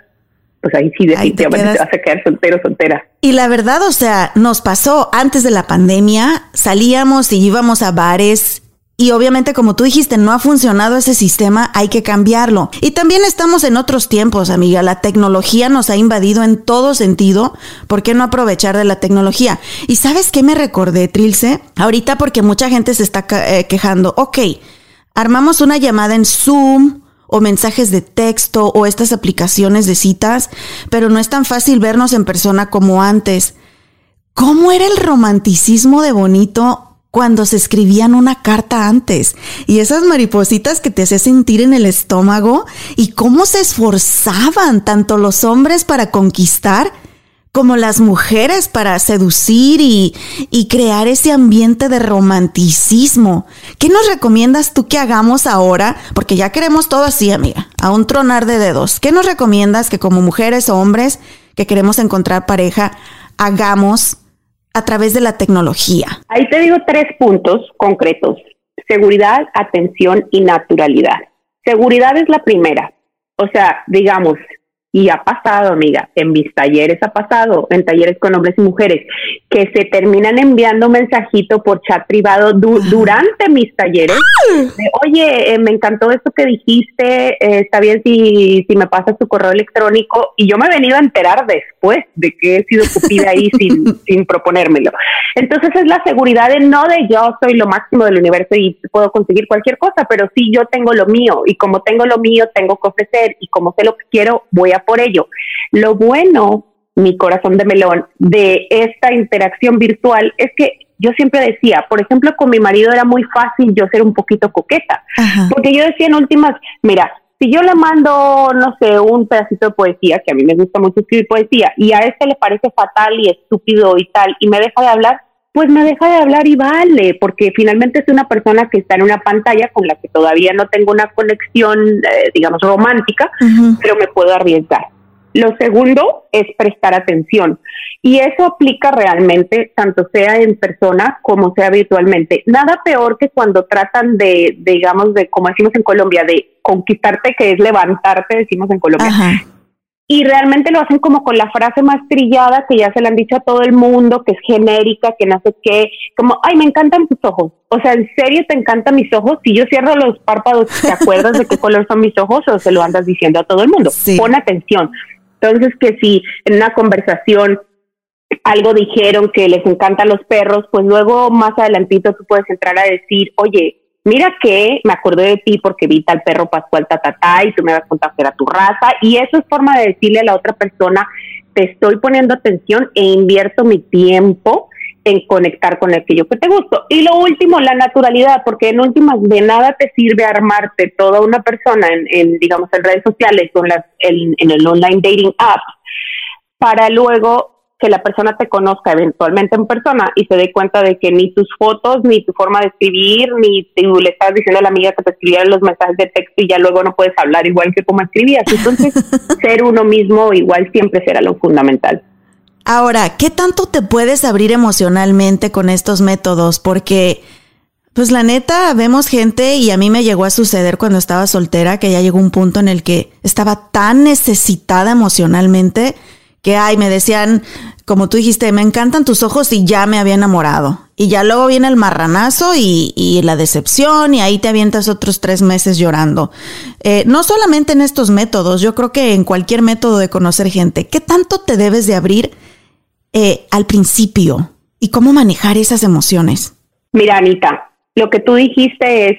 pues ahí sí Ahí te definitivamente te, quedas. vas a quedar soltero, soltera. Y la verdad, o sea, nos pasó antes de la pandemia, salíamos y íbamos a bares y obviamente como tú dijiste, no ha funcionado ese sistema, hay que cambiarlo. Y también estamos en otros tiempos, amiga, la tecnología nos ha invadido en todo sentido, ¿por qué no aprovechar de la tecnología? Y sabes qué me recordé, Trilce? Ahorita porque mucha gente se está eh, quejando, ok, armamos una llamada en Zoom o mensajes de texto o estas aplicaciones de citas, pero no es tan fácil vernos en persona como antes. ¿Cómo era el romanticismo de bonito cuando se escribían una carta antes y esas maripositas que te hacía sentir en el estómago y cómo se esforzaban tanto los hombres para conquistar como las mujeres para seducir y, crear ese ambiente de romanticismo. ¿Qué nos recomiendas tú que hagamos ahora? Porque ya queremos todo así, amiga, a un tronar de dedos. ¿Qué nos recomiendas que como mujeres o hombres que queremos encontrar pareja hagamos a través de la tecnología? Ahí te digo tres puntos concretos. Seguridad, atención y naturalidad. Seguridad es la primera. O sea, digamos, y ha pasado, amiga, en mis talleres ha pasado, en talleres con hombres y mujeres, que se terminan enviando mensajito por chat privado durante mis talleres. Oye, eh, me encantó esto que dijiste, eh, está bien si, si me pasas tu correo electrónico. Y yo me he venido a enterar después de que he sido cupida ahí sin, sin proponérmelo. Entonces es la seguridad de no de yo soy lo máximo del universo y puedo conseguir cualquier cosa, pero sí yo tengo lo mío y como tengo lo mío, tengo que ofrecer y como sé lo que quiero, voy a por ello. Lo bueno, mi corazón de melón, de esta interacción virtual es que yo siempre decía, por ejemplo, con mi marido era muy fácil yo ser un poquito coqueta, porque yo decía en últimas, mira, si yo le mando, no sé, un pedacito de poesía, que a mí me gusta mucho escribir poesía, y a este le parece fatal y estúpido y tal, y me deja de hablar, pues me deja de hablar y vale, porque finalmente es una persona que está en una pantalla con la que todavía no tengo una conexión, eh, digamos, romántica, pero me puedo arriesgar. Lo segundo es prestar atención y eso aplica realmente tanto sea en persona como sea virtualmente. Nada peor que cuando tratan de, digamos, de como decimos en Colombia, de conquistarte, que es levantarte, decimos en Colombia. Y realmente lo hacen como con la frase más trillada que ya se le han dicho a todo el mundo, que es genérica, que no sé qué, como, ay, me encantan tus ojos. O sea, ¿en serio te encantan mis ojos? Si yo cierro los párpados, ¿te acuerdas de qué color son mis ojos o se lo andas diciendo a todo el mundo? Pon atención. Entonces, que si en una conversación algo dijeron que les encantan los perros, pues luego más adelantito tú puedes entrar a decir, oye, mira que me acordé de ti porque vi tal perro pascual tatatá y tú me vas a contar que era tu raza y eso es forma de decirle a la otra persona, te estoy poniendo atención e invierto mi tiempo en conectar con aquello que te gustó. Y lo último, la naturalidad, porque en últimas de nada te sirve armarte toda una persona en, digamos, en redes sociales, con las, en, en el online dating app, para luego que la persona te conozca eventualmente en persona y se dé cuenta de que ni tus fotos, ni tu forma de escribir, ni tú le estás diciendo a la amiga que te escribieron los mensajes de texto y ya luego no puedes hablar igual que como escribías. Entonces, ser uno mismo igual siempre será lo fundamental. Ahora, ¿qué tanto te puedes abrir emocionalmente con estos métodos? Porque, pues la neta, vemos gente y a mí me llegó a suceder cuando estaba soltera que ya llegó un punto en el que estaba tan necesitada emocionalmente que, ay, me decían, como tú dijiste, me encantan tus ojos y ya me había enamorado. Y ya luego viene el marranazo y, la decepción y ahí te avientas otros tres meses llorando. Eh, no solamente en estos métodos, yo creo que en cualquier método de conocer gente, ¿qué tanto te debes de abrir eh, al principio y cómo manejar esas emociones? Mira, Anita, lo que tú dijiste es,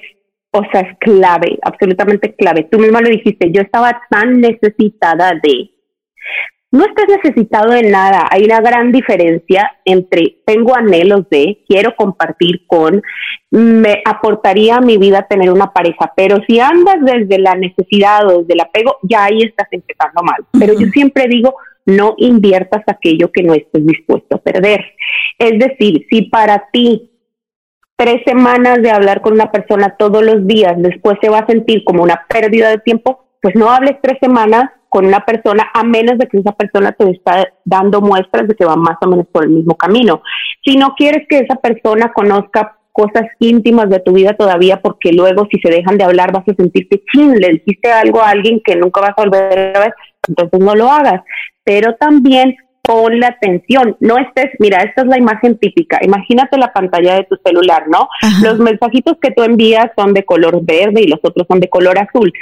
o sea, es clave, absolutamente clave. Tú misma lo dijiste, yo estaba tan necesitada de no estás necesitado de nada. Hay una gran diferencia entre tengo anhelos de, quiero compartir con, me aportaría a mi vida tener una pareja, pero si andas desde la necesidad o desde el apego, ya ahí estás empezando mal. Pero yo siempre digo, no inviertas aquello que no estés dispuesto a perder. Es decir, si para ti tres semanas de hablar con una persona todos los días después se va a sentir como una pérdida de tiempo, pues no hables tres semanas con una persona a menos de que esa persona te está dando muestras de que va más o menos por el mismo camino. Si no quieres que esa persona conozca cosas íntimas de tu vida todavía, porque luego si se dejan de hablar vas a sentirte chin, le dijiste algo a alguien que nunca vas a volver a ver, entonces no lo hagas. Pero también la atención, no estés, mira, esta es la imagen típica, imagínate la pantalla de tu celular, ¿no? Los mensajitos que tú envías son de color verde y los otros son de color azul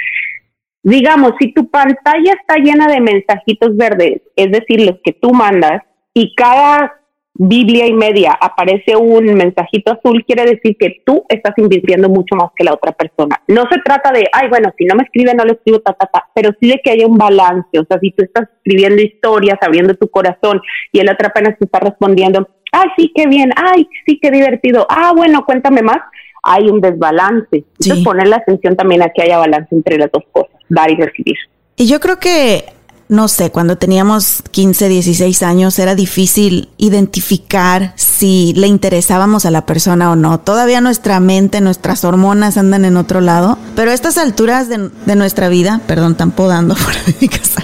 digamos, si tu pantalla está llena de mensajitos verdes, es decir, los que tú mandas, y cada Biblia y media aparece un mensajito azul, quiere decir que tú estás invirtiendo mucho más que la otra persona. No se trata de, ay, bueno, si no me escribe, no le escribo, ta, ta, ta, pero sí de que haya un balance. O sea, si tú estás escribiendo historias, abriendo tu corazón y el otro apenas te está respondiendo, ay, sí, qué bien, ay, sí, qué divertido, ah, bueno, cuéntame más, hay un desbalance. Entonces, poner la atención también a que haya balance entre las dos cosas, dar y recibir. Y yo creo que no sé, cuando teníamos 15, 16 años era difícil identificar si le interesábamos a la persona o no. Todavía nuestra mente, nuestras hormonas andan en otro lado, pero a estas alturas de, de nuestra vida, perdón, están podando fuera de mi casa.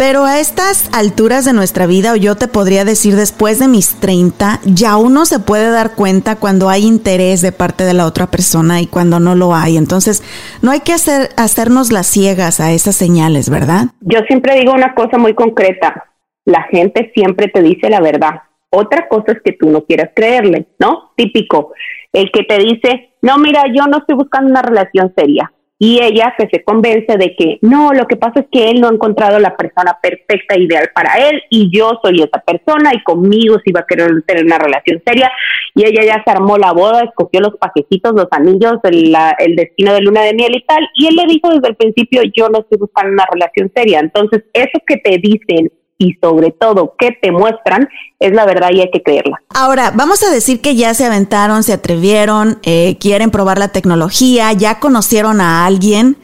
Pero a estas alturas de nuestra vida, o yo te podría decir después de mis 30, ya uno se puede dar cuenta cuando hay interés de parte de la otra persona y cuando no lo hay. Entonces, no hay que hacer, hacernos las ciegas a esas señales, ¿verdad? Yo siempre digo una cosa muy concreta. La gente siempre te dice la verdad. Otra cosa es que tú no quieras creerle, ¿no? Típico. El que te dice, no, mira, yo no estoy buscando una relación seria y ella que se convence de que no, lo que pasa es que él no ha encontrado la persona perfecta, ideal para él, y yo soy esa persona, y conmigo sí va a querer tener una relación seria, y ella ya se armó la boda, escogió los pajecitos, los anillos, el, el destino de luna de miel y tal, y él le dijo desde el principio, yo no estoy buscando una relación seria, entonces eso que te dicen y sobre todo qué te muestran es la verdad y hay que creerla. Ahora, vamos a decir que ya se aventaron, se atrevieron, eh, quieren probar la tecnología, ya conocieron a alguien.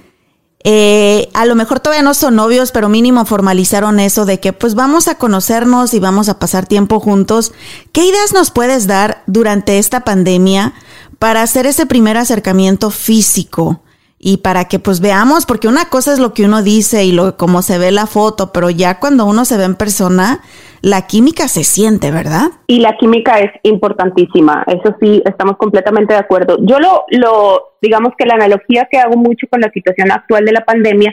Eh, a lo mejor todavía no son novios, pero mínimo formalizaron eso de que pues vamos a conocernos y vamos a pasar tiempo juntos. ¿Qué ideas nos puedes dar durante esta pandemia para hacer ese primer acercamiento físico? Y para que pues veamos, porque una cosa es lo que uno dice y lo como se ve la foto, pero ya cuando uno se ve en persona, la química se siente, ¿verdad? Y la química es importantísima, eso sí, estamos completamente de acuerdo. Yo lo, lo, digamos que la analogía que hago mucho con la situación actual de la pandemia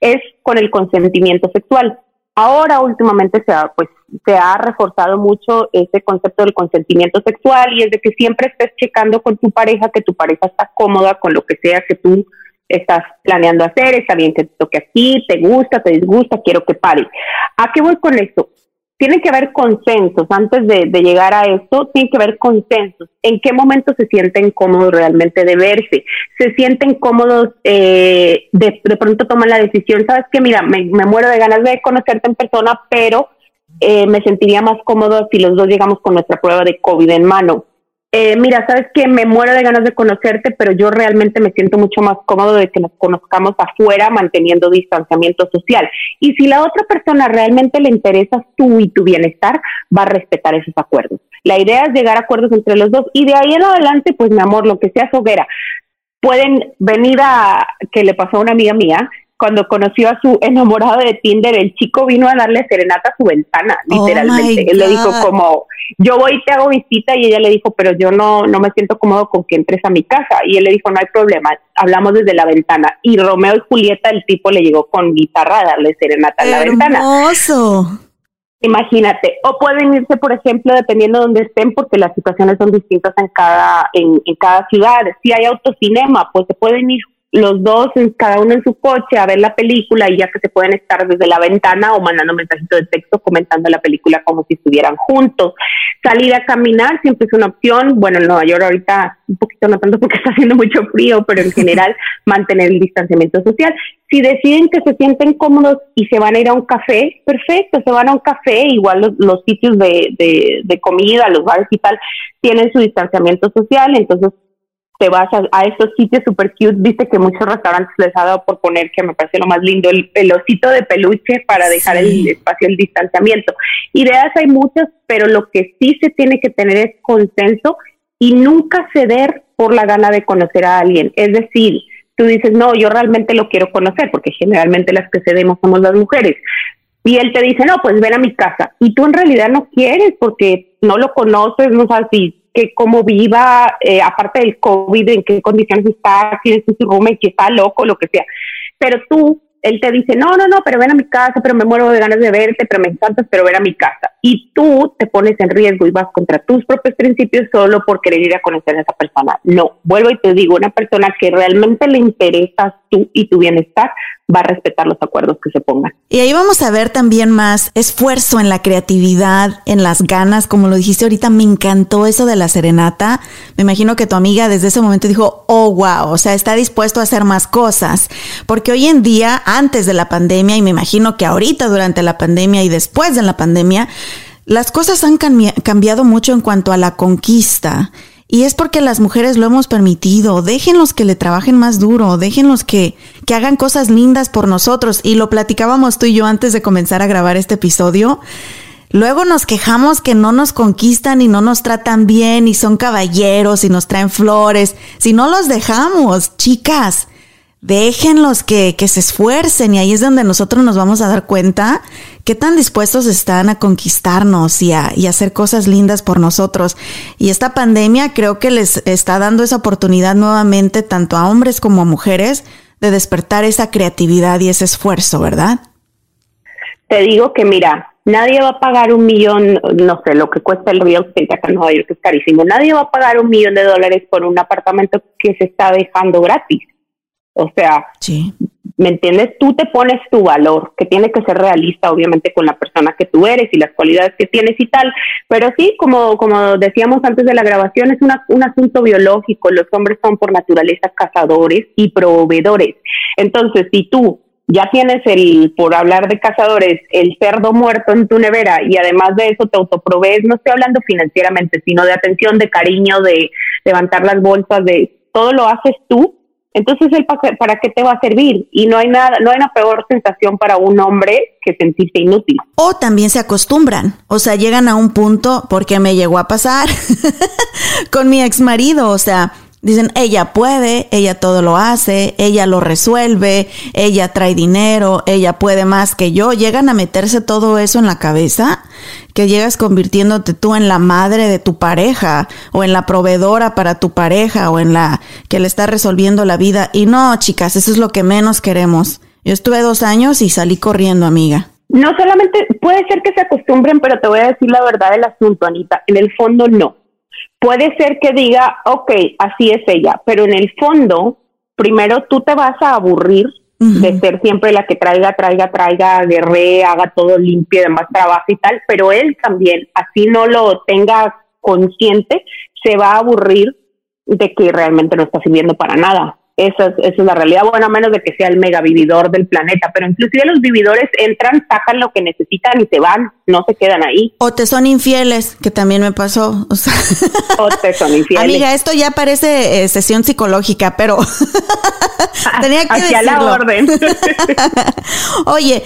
es con el consentimiento sexual. Ahora últimamente se ha, pues, se ha reforzado mucho ese concepto del consentimiento sexual y es de que siempre estés checando con tu pareja que tu pareja está cómoda con lo que sea que tú estás planeando hacer, está bien que te toque aquí, te gusta, te disgusta, quiero que pare. ¿A qué voy con esto? tiene que haber consensos, antes de, llegar a esto, tiene que haber consensos. ¿En qué momento se sienten cómodos realmente de verse? ¿Se sienten cómodos eh, de, de, pronto toman la decisión? ¿Sabes que Mira, me, me, muero de ganas de conocerte en persona, pero eh, me sentiría más cómodo si los dos llegamos con nuestra prueba de COVID en mano eh, mira, sabes que me muero de ganas de conocerte, pero yo realmente me siento mucho más cómodo de que nos conozcamos afuera manteniendo distanciamiento social. Y si la otra persona realmente le interesas tú y tu bienestar, va a respetar esos acuerdos. La idea es llegar a acuerdos entre los dos y de ahí en adelante, pues mi amor, lo que sea hoguera. Pueden venir a, que le pasó a una amiga mía, cuando conoció a su enamorado de Tinder, el chico vino a darle serenata a su ventana, oh literalmente. Él le dijo como, yo voy y te hago visita y ella le dijo, pero yo no, no me siento cómodo con que entres a mi casa. Y él le dijo, no hay problema, hablamos desde la ventana. Y Romeo y Julieta, el tipo le llegó con guitarra a darle serenata en la ventana. Hermoso. Imagínate, o pueden irse, por ejemplo, dependiendo de donde estén, porque las situaciones son distintas en cada, en, en cada ciudad. Si hay autocinema, pues se pueden ir los dos, cada uno en su coche, a ver la película y ya que se pueden estar desde la ventana o mandando mensajitos de texto comentando la película como si estuvieran juntos. Salir a caminar siempre es una opción. Bueno, en Nueva York ahorita un poquito no tanto porque está haciendo mucho frío, pero en general mantener el distanciamiento social. Si deciden que se sienten cómodos y se van a ir a un café, perfecto, se van a un café, igual los, los sitios de, de, de comida, los bares y tal, tienen su distanciamiento social, entonces te vas a, estos sitios super cute, viste que muchos restaurantes les ha dado por poner, que me parece lo más lindo, el, osito de peluche para dejar el espacio, el distanciamiento. Ideas hay muchas, pero lo que sí se tiene que tener es consenso y nunca ceder por la gana de conocer a alguien. Es decir, tú dices, no, yo realmente lo quiero conocer, porque generalmente las que cedemos somos las mujeres. Y él te dice, no, pues ven a mi casa. Y tú en realidad no quieres porque no lo conoces, no sabes si que cómo viva, eh, aparte del COVID, en qué condiciones está, si es su roommate, si está loco, lo que sea. Pero tú, él te dice, no, no, no, pero ven a mi casa, pero me muero de ganas de verte, pero me encantas, pero ven a mi casa. Y tú te pones en riesgo y vas contra tus propios principios solo por querer ir a conocer a esa persona. No, vuelvo y te digo, una persona que realmente le interesas tú y tu bienestar va a respetar los acuerdos que se pongan. Y ahí vamos a ver también más esfuerzo en la creatividad, en las ganas, como lo dijiste ahorita, me encantó eso de la serenata. Me imagino que tu amiga desde ese momento dijo, oh, wow, o sea, está dispuesto a hacer más cosas. Porque hoy en día, antes de la pandemia, y me imagino que ahorita durante la pandemia y después de la pandemia, las cosas han cambiado mucho en cuanto a la conquista. Y es porque las mujeres lo hemos permitido. Déjenlos que le trabajen más duro, déjenlos que, que hagan cosas lindas por nosotros. Y lo platicábamos tú y yo antes de comenzar a grabar este episodio. Luego nos quejamos que no nos conquistan y no nos tratan bien y son caballeros y nos traen flores. Si no los dejamos, chicas, déjenlos que, que se esfuercen y ahí es donde nosotros nos vamos a dar cuenta qué tan dispuestos están a conquistarnos y a, y hacer cosas lindas por nosotros. Y esta pandemia creo que les está dando esa oportunidad nuevamente tanto a hombres como a mujeres de despertar esa creatividad y ese esfuerzo, ¿verdad? Te digo que mira, nadie va a pagar un millón, no sé, lo que cuesta el real estate acá en Nueva York es carísimo, nadie va a pagar un millón de dólares por un apartamento que se está dejando gratis. O sea, ¿me entiendes? Tú te pones tu valor, que tiene que ser realista, obviamente, con la persona que tú eres y las cualidades que tienes y tal. Pero sí, como, como decíamos antes de la grabación, es una, un asunto biológico. Los hombres son por naturaleza cazadores y proveedores. Entonces, si tú ya tienes el, por hablar de cazadores, el cerdo muerto en tu nevera y además de eso te autoprovees, no estoy hablando financieramente, sino de atención, de cariño, de levantar las bolsas, de todo lo haces tú, entonces, ¿el ¿para qué te va a servir? Y no hay nada, no hay una peor sensación para un hombre que sentirse inútil. O también se acostumbran, o sea, llegan a un punto, porque me llegó a pasar con mi ex marido, o sea, Dicen, ella puede, ella todo lo hace, ella lo resuelve, ella trae dinero, ella puede más que yo. Llegan a meterse todo eso en la cabeza, que llegas convirtiéndote tú en la madre de tu pareja, o en la proveedora para tu pareja, o en la que le está resolviendo la vida. Y no, chicas, eso es lo que menos queremos. Yo estuve dos años y salí corriendo, amiga. No solamente puede ser que se acostumbren, pero te voy a decir la verdad del asunto, Anita. En el fondo, no puede ser que diga, ok, así es ella, pero en el fondo, primero tú te vas a aburrir de ser siempre la que traiga, traiga, traiga, guerre, haga todo limpio, demás trabajo y tal, pero él también, así no lo tenga consciente, se va a aburrir de que realmente no está sirviendo para nada. Esa es, la realidad, bueno, a menos de que sea el mega vividor del planeta, pero inclusive los vividores entran, sacan lo que necesitan y se van, no se quedan ahí. O te son infieles, que también me pasó. O, te son infieles. Amiga, esto ya parece eh, sesión psicológica, pero tenía que Hacia la orden. Oye,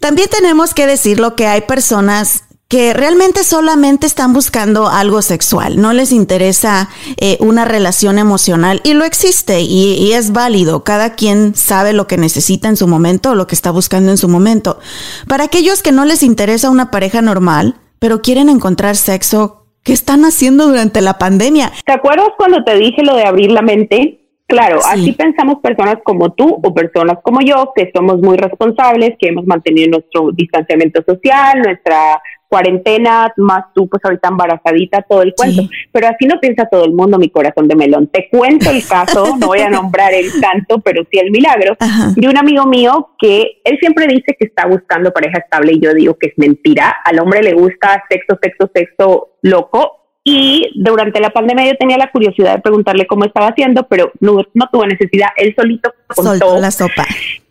también tenemos que decirlo que hay personas que realmente solamente están buscando algo sexual, no les interesa eh, una relación emocional y lo existe y, es válido, cada quien sabe lo que necesita en su momento o lo que está buscando en su momento. Para aquellos que no les interesa una pareja normal, pero quieren encontrar sexo, ¿qué están haciendo durante la pandemia? ¿Te acuerdas cuando te dije lo de abrir la mente? Claro, así pensamos personas como tú o personas como yo, que somos muy responsables, que hemos mantenido nuestro distanciamiento social, nuestra cuarentena, más tú pues ahorita embarazadita, todo el cuento. Pero así no piensa todo el mundo, mi corazón de melón. Te cuento el caso, no voy a nombrar el santo, pero sí el milagro, de un amigo mío que él siempre dice que está buscando pareja estable y yo digo que es mentira. Al hombre le gusta sexo, sexo, sexo loco. Y durante la pandemia yo tenía la curiosidad de preguntarle cómo estaba haciendo, pero no, no tuvo necesidad. Él solito contó la sopa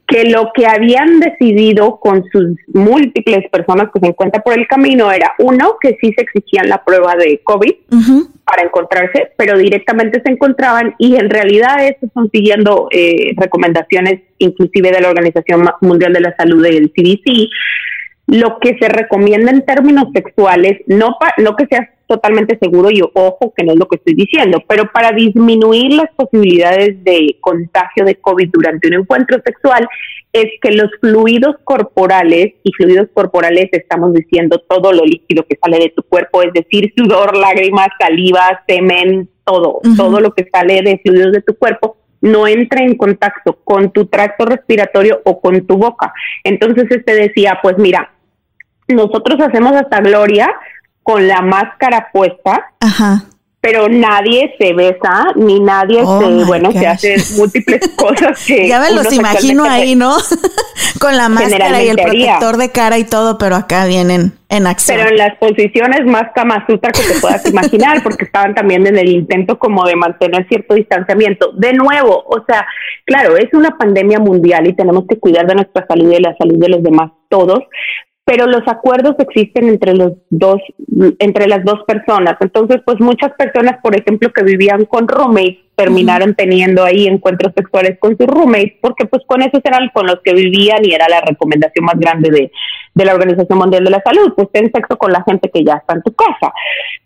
que lo que habían decidido con sus múltiples personas que se encuentran por el camino era, uno, que sí se exigían la prueba de COVID para encontrarse, pero directamente se encontraban y en realidad estos son siguiendo eh, recomendaciones inclusive de la Organización Mundial de la Salud del CDC, lo que se recomienda en términos sexuales, no, no que seas totalmente seguro y ojo que no es lo que estoy diciendo, pero para disminuir las posibilidades de contagio de COVID durante un encuentro sexual es que los fluidos corporales, y fluidos corporales estamos diciendo todo lo líquido que sale de tu cuerpo, es decir, sudor, lágrimas, saliva, semen, todo, todo lo que sale de fluidos de tu cuerpo, no entre en contacto con tu tracto respiratorio o con tu boca. Entonces este decía, pues mira, nosotros hacemos hasta gloria con la máscara puesta. pero nadie se besa, ni nadie Oh se, bueno, se hace múltiples cosas que... Ya me los imagino ahí, ¿no? Con la máscara y el protector de cara y todo, pero acá vienen en acción. Pero en las posiciones más kamasutra que te puedas imaginar, porque estaban también en el intento como de mantener cierto distanciamiento. De nuevo, o sea, claro, es una pandemia mundial y tenemos que cuidar de nuestra salud y de la salud de los demás todos, pero los acuerdos existen entre los dos, entre las dos personas. Entonces, pues muchas personas, por ejemplo, que vivían con roommates, terminaron teniendo ahí encuentros sexuales con sus roommates, porque pues con esos eran con los que vivían y era la recomendación más grande de, de la Organización Mundial de la Salud, pues ten sexo con la gente que ya está en tu casa.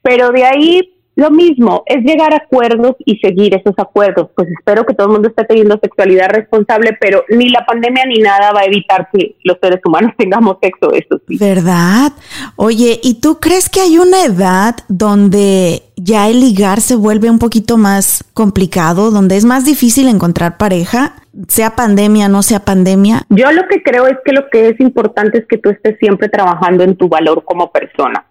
Pero de ahí lo mismo, es llegar a acuerdos y seguir esos acuerdos. Pues espero que todo el mundo esté teniendo sexualidad responsable, pero ni la pandemia ni nada va a evitar que los seres humanos tengamos sexo, eso sí. ¿Verdad? Oye, ¿y tú crees que hay una edad donde ya el ligar se vuelve un poquito más complicado, donde es más difícil encontrar pareja, sea pandemia, no sea pandemia? Yo lo que creo es que lo que es importante es que tú estés siempre trabajando en tu valor como persona.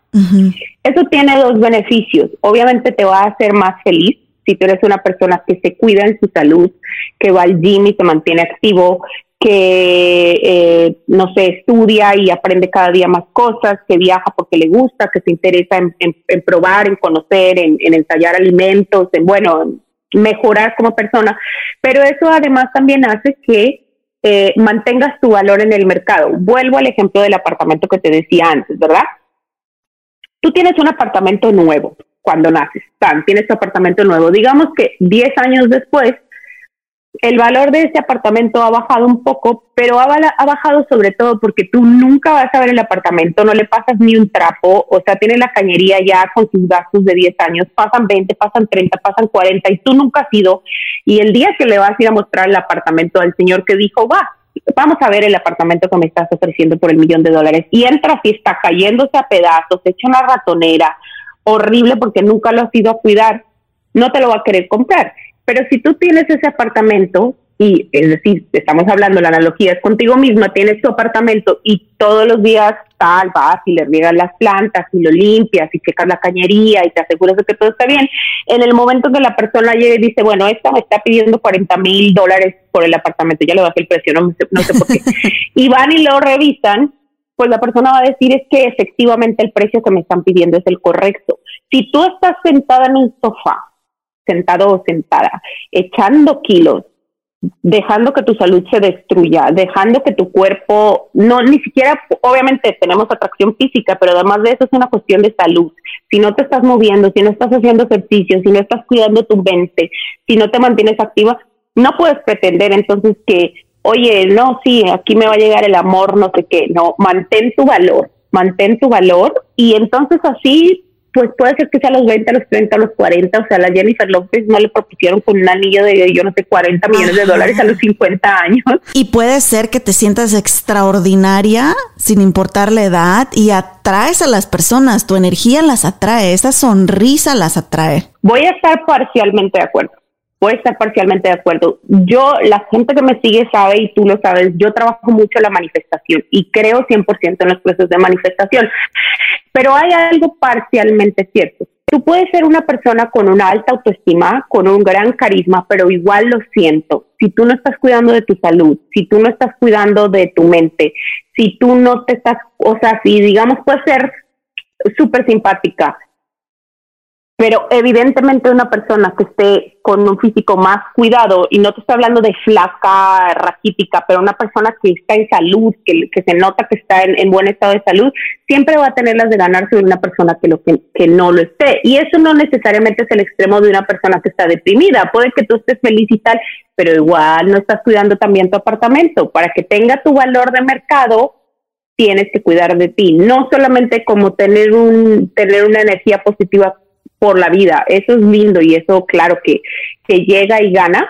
Eso tiene dos beneficios. Obviamente te va a hacer más feliz si tú eres una persona que se cuida en su salud, que va al gym y se mantiene activo, que, eh, no sé, estudia y aprende cada día más cosas, que viaja porque le gusta, que se interesa en, en- en probar, en conocer, en, en ensayar alimentos, en, bueno, en mejorar como persona. Pero eso además también hace que eh, mantengas tu valor en el mercado. Vuelvo al ejemplo del apartamento que te decía antes, ¿verdad? tú tienes un apartamento nuevo cuando naces, tan, tienes tu apartamento nuevo. Digamos que 10 años después, el valor de ese apartamento ha bajado un poco, pero ha, ha bajado sobre todo porque tú nunca vas a ver el apartamento, no le pasas ni un trapo, o sea, tiene la cañería ya con sus gastos de 10 años, pasan 20, pasan 30, pasan 40 y tú nunca has ido. Y el día que le vas a ir a mostrar el apartamento al señor que dijo, va, vamos a ver el apartamento que me estás ofreciendo por el millón de dólares. Y entras y está cayéndose a pedazos, hecho una ratonera, horrible porque nunca lo has ido a cuidar, no te lo va a querer comprar. Pero si tú tienes ese apartamento, y es decir, estamos hablando, la analogía es contigo misma, tienes tu apartamento y todos los días tal, vas y le riegas las plantas y lo limpias y checas la cañería y te aseguras de que todo está bien, en el momento que la persona llegue y dice, bueno, esta me está pidiendo 40 mil dólares por el apartamento, ya le bajé el precio, no, sé- no sé por qué, y van y lo revisan, pues la persona va a decir es que efectivamente el precio que me están pidiendo es el correcto. Si tú estás sentada en un sofá, sentado o sentada, echando kilos, dejando que tu salud se destruya, dejando que tu cuerpo, no, ni siquiera, obviamente tenemos atracción física, pero además de eso es una cuestión de salud. Si no te estás moviendo, si no estás haciendo ejercicio, si no estás cuidando tu mente, si no te mantienes activa, no puedes pretender entonces que, oye, no, sí, aquí me va a llegar el amor, no sé qué, no, mantén tu valor, mantén tu valor y entonces así pues puede ser que sea a los 20, a los 30, a los 40, o sea, la Jennifer López no le propusieron con un anillo de, yo no sé, 40 millones de dólares a los 50 años. Y puede ser que te sientas extraordinaria sin importar la edad y atraes a las personas, tu energía las atrae, esa sonrisa las atrae. Voy a estar parcialmente de acuerdo. A estar parcialmente de acuerdo. Yo, la gente que me sigue sabe, y tú lo sabes, yo trabajo mucho la manifestación y creo 100% en los procesos de manifestación. Pero hay algo parcialmente cierto. Tú puedes ser una persona con una alta autoestima, con un gran carisma, pero igual lo siento. Si tú no estás cuidando de tu salud, si tú no estás cuidando de tu mente, si tú no te estás, o sea, si digamos puedes ser súper simpática, pero evidentemente una persona que esté con un físico más cuidado, y no te estoy hablando de flaca, raquítica, pero una persona que está en salud, que, se nota que está en, en buen estado de salud, siempre va a tener las de ganar sobre una persona que, lo, que, que no lo esté. Y eso no necesariamente es el extremo de una persona que está deprimida. Puede que tú estés feliz y tal, pero igual no estás cuidando también tu apartamento. Para que tenga tu valor de mercado, tienes que cuidar de ti. No solamente como tener, un, tener una energía positiva por la vida. Eso es lindo y eso claro que, que llega y gana,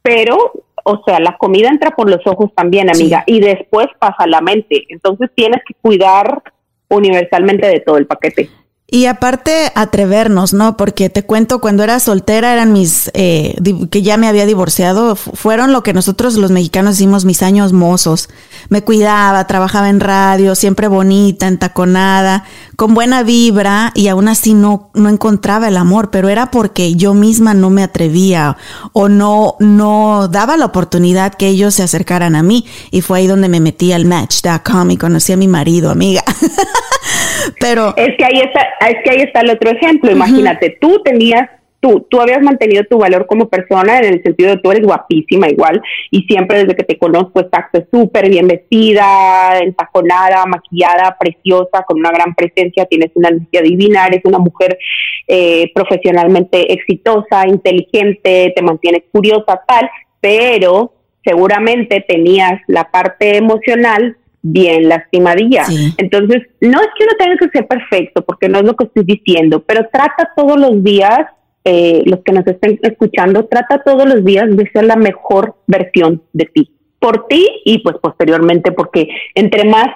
pero, o sea, la comida entra por los ojos también, amiga, y después pasa a la mente. Entonces tienes que cuidar universalmente de todo el paquete. Y aparte, atrevernos, ¿no? Porque te cuento, cuando era soltera eran mis, eh, que ya me había divorciado, fueron lo que nosotros los mexicanos decimos mis años mozos. Me cuidaba, trabajaba en radio, siempre bonita, entaconada, con buena vibra y aún así no, no encontraba el amor, pero era porque yo misma no me atrevía o no, no daba la oportunidad que ellos se acercaran a mí. Y fue ahí donde me metí al match.com y conocí a mi marido, amiga. pero. Es que ahí está, es que ahí está el otro ejemplo. Imagínate, tú tenías tú, tú habías mantenido tu valor como persona en el sentido de tú eres guapísima igual y siempre desde que te conozco estás súper bien vestida, entaconada, maquillada, preciosa, con una gran presencia, tienes una energía divina, eres una mujer eh, profesionalmente exitosa, inteligente, te mantienes curiosa, tal, pero seguramente tenías la parte emocional bien lastimadilla. Entonces, no es que uno tenga que ser perfecto, porque no es lo que estoy diciendo, pero trata todos los días, eh, los que nos estén escuchando, trata todos los días de ser la mejor versión de ti, por ti y pues posteriormente, porque entre más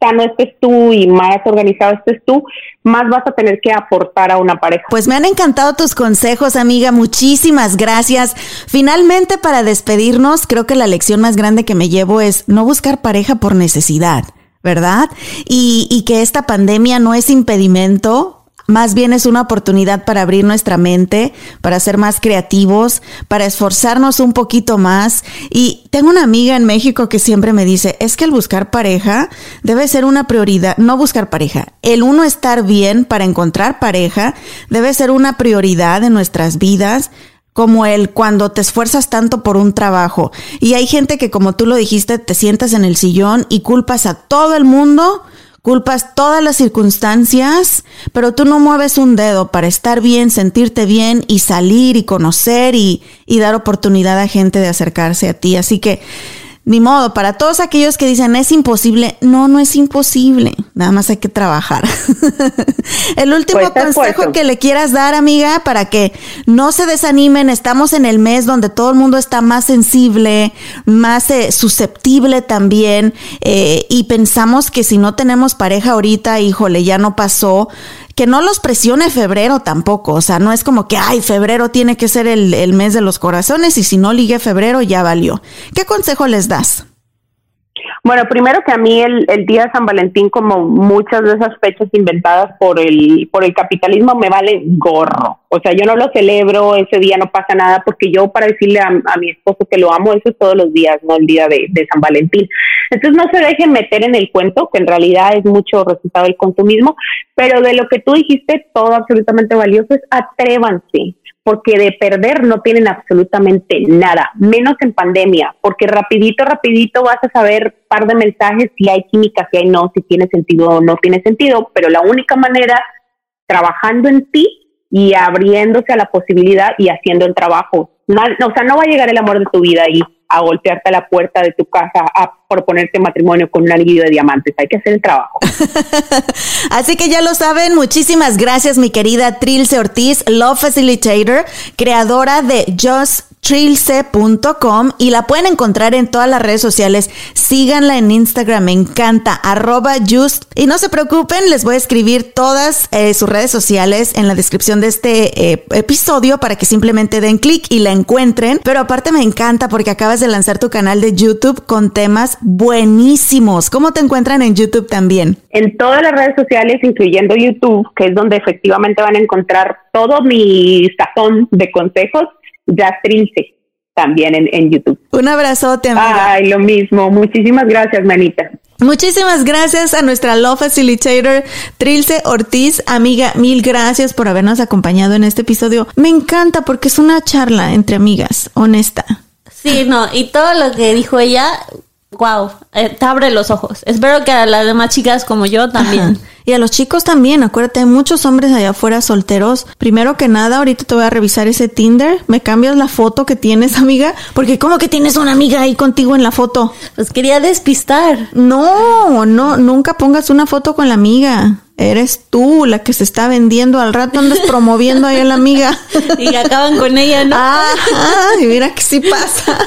sano estés tú y más organizado estés tú, más vas a tener que aportar a una pareja. Pues me han encantado tus consejos, amiga. Muchísimas gracias. Finalmente, para despedirnos, creo que la lección más grande que me llevo es no buscar pareja por necesidad. ¿verdad? Y, y, que esta pandemia no es impedimento más bien es una oportunidad para abrir nuestra mente, para ser más creativos, para esforzarnos un poquito más. Y tengo una amiga en México que siempre me dice, es que el buscar pareja debe ser una prioridad, no buscar pareja, el uno estar bien para encontrar pareja debe ser una prioridad en nuestras vidas como el cuando te esfuerzas tanto por un trabajo. Y hay gente que, como tú lo dijiste, te sientas en el sillón y culpas a todo el mundo Culpas todas las circunstancias, pero tú no mueves un dedo para estar bien, sentirte bien y salir y conocer y, dar oportunidad a gente de acercarse a ti. Así que ni modo, para todos aquellos que dicen es imposible, no, no es imposible, nada más hay que trabajar. el último pues, consejo que le quieras dar, amiga, para que no se desanimen, estamos en el mes donde todo el mundo está más sensible, más eh, susceptible también, eh, y pensamos que si no tenemos pareja ahorita, híjole, ya no pasó, que no los presione febrero tampoco. O sea, no es como que, ay, febrero tiene que ser el, el mes de los corazones y si no ligue febrero ya valió. ¿Qué consejo les das? Bueno, primero que a mí el, el, día de San Valentín, como muchas de esas fechas inventadas por el, por el capitalismo, me vale gorro. O sea, yo no lo celebro, ese día no pasa nada, porque yo para decirle a, mi esposo que lo amo, eso es todos los días, no el día de, de, San Valentín. Entonces no se dejen meter en el cuento, que en realidad es mucho resultado del consumismo, pero de lo que tú dijiste, todo absolutamente valioso es atrévanse porque de perder no tienen absolutamente nada, menos en pandemia, porque rapidito, rapidito vas a saber par de mensajes si hay química, si hay no, si tiene sentido o no tiene sentido, pero la única manera, trabajando en ti y abriéndose a la posibilidad y haciendo el trabajo. o sea, no va a llegar el amor de tu vida ahí a golpearte a la puerta de tu casa proponerte matrimonio con un anillo de diamantes. Hay que hacer el trabajo. Así que ya lo saben. Muchísimas gracias, mi querida Trilce Ortiz, Love Facilitator, creadora de Just trilce.com y la pueden encontrar en todas las redes sociales. Síganla en Instagram, me encanta, arroba just. Y no se preocupen, les voy a escribir todas eh, sus redes sociales en la descripción de este eh, episodio para que simplemente den clic y la encuentren. Pero aparte me encanta porque acabas de lanzar tu canal de YouTube con temas buenísimos. ¿Cómo te encuentran en YouTube también? En todas las redes sociales, incluyendo YouTube, que es donde efectivamente van a encontrar todo mi sazón de consejos Trilce también en, en, YouTube. Un abrazote, amiga. Ay, lo mismo. Muchísimas gracias, manita. Muchísimas gracias a nuestra Love Facilitator Trilce Ortiz. Amiga, mil gracias por habernos acompañado en este episodio. Me encanta porque es una charla entre amigas, honesta. Sí, no, y todo lo que dijo ella, wow, eh, te abre los ojos. Espero que a las demás chicas como yo también. Y a los chicos también, acuérdate, hay muchos hombres allá afuera solteros. Primero que nada, ahorita te voy a revisar ese Tinder. ¿Me cambias la foto que tienes, amiga? Porque como que tienes una amiga ahí contigo en la foto. Pues quería despistar. No, no, nunca pongas una foto con la amiga. Eres tú la que se está vendiendo al rato, andas promoviendo ahí a la amiga. y acaban con ella, ¿no? Ah, y mira que sí pasa.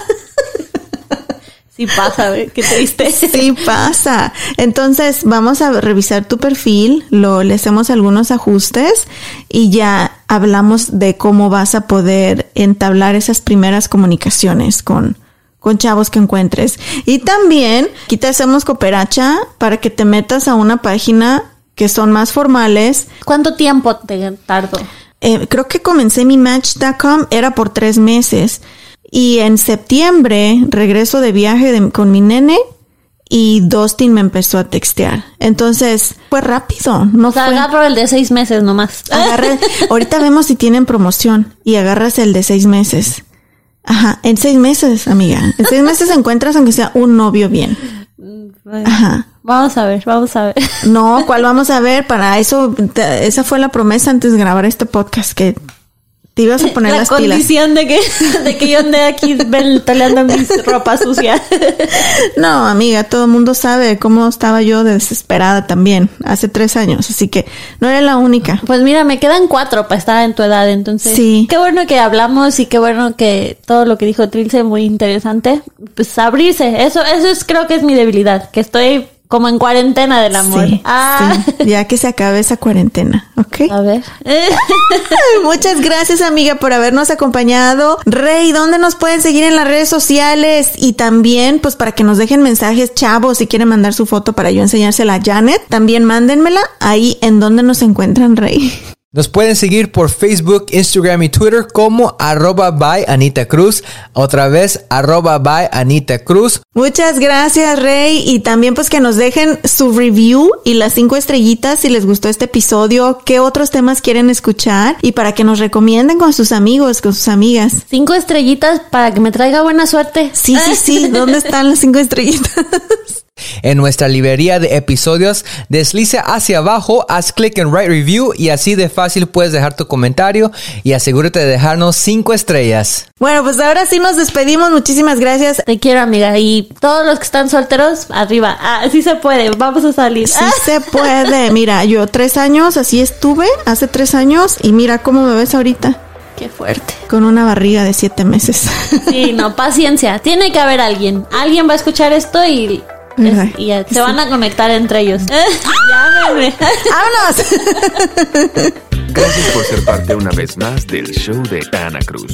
Sí pasa, güey. Qué triste. Sí pasa. Entonces, vamos a revisar tu perfil, lo, le hacemos algunos ajustes y ya hablamos de cómo vas a poder entablar esas primeras comunicaciones con, con chavos que encuentres. Y también, aquí te hacemos cooperacha para que te metas a una página que son más formales. ¿Cuánto tiempo te tardó? Eh, creo que comencé mi match.com, era por tres meses. Y en septiembre regreso de viaje de- con mi nene y Dustin me empezó a textear. Entonces fue rápido, no fue. agarro el de seis meses nomás. Agarra- ahorita vemos si tienen promoción y agarras el de seis meses. Ajá, en seis meses, amiga. En seis meses encuentras aunque sea un novio bien. Ajá. Vamos a ver, vamos a ver. No, ¿cuál vamos a ver? Para eso, esa fue la promesa antes de grabar este podcast, que te ibas a poner la las pilas. condición de que, de que yo ande aquí peleando mis ropa sucia. No, amiga, todo el mundo sabe cómo estaba yo de desesperada también hace tres años, así que no era la única. Pues mira, me quedan cuatro para estar en tu edad, entonces. Sí. Qué bueno que hablamos y qué bueno que todo lo que dijo Trilce muy interesante. Pues abrirse, eso, eso es, creo que es mi debilidad, que estoy como en cuarentena del amor. Sí, ah, sí, ya que se acabe esa cuarentena, ¿ok? a ver. Muchas gracias, amiga, por habernos acompañado. Rey, ¿dónde nos pueden seguir en las redes sociales? Y también, pues, para que nos dejen mensajes, chavos, si quieren mandar su foto para yo enseñársela a Janet, también mándenmela ahí en donde nos encuentran, Rey. Nos pueden seguir por Facebook, Instagram y Twitter como arroba by Anita Cruz. Otra vez, arroba by Anita Cruz. Muchas gracias, Rey. Y también, pues, que nos dejen su review y las cinco estrellitas si les gustó este episodio, qué otros temas quieren escuchar y para que nos recomienden con sus amigos, con sus amigas. Cinco estrellitas para que me traiga buena suerte. Sí, sí, sí. ¿Dónde están las cinco estrellitas? En nuestra librería de episodios, desliza hacia abajo, haz clic en Write Review y así de fácil puedes dejar tu comentario y asegúrate de dejarnos 5 estrellas. Bueno, pues ahora sí nos despedimos. Muchísimas gracias. Te quiero, amiga. Y todos los que están solteros, arriba. Ah, sí se puede. Vamos a salir. Sí Ah. se puede. Mira, yo tres años, así estuve, hace tres años, y mira cómo me ves ahorita, Qué fuerte. con una barriga de siete meses. Sí, no, paciencia. Tiene que haber alguien. Alguien va a escuchar esto y, es- y ya, se sí. van a conectar entre ellos. Llámenme. ¡Vámonos! Gracias por ser parte una vez más del show de Ana Cruz.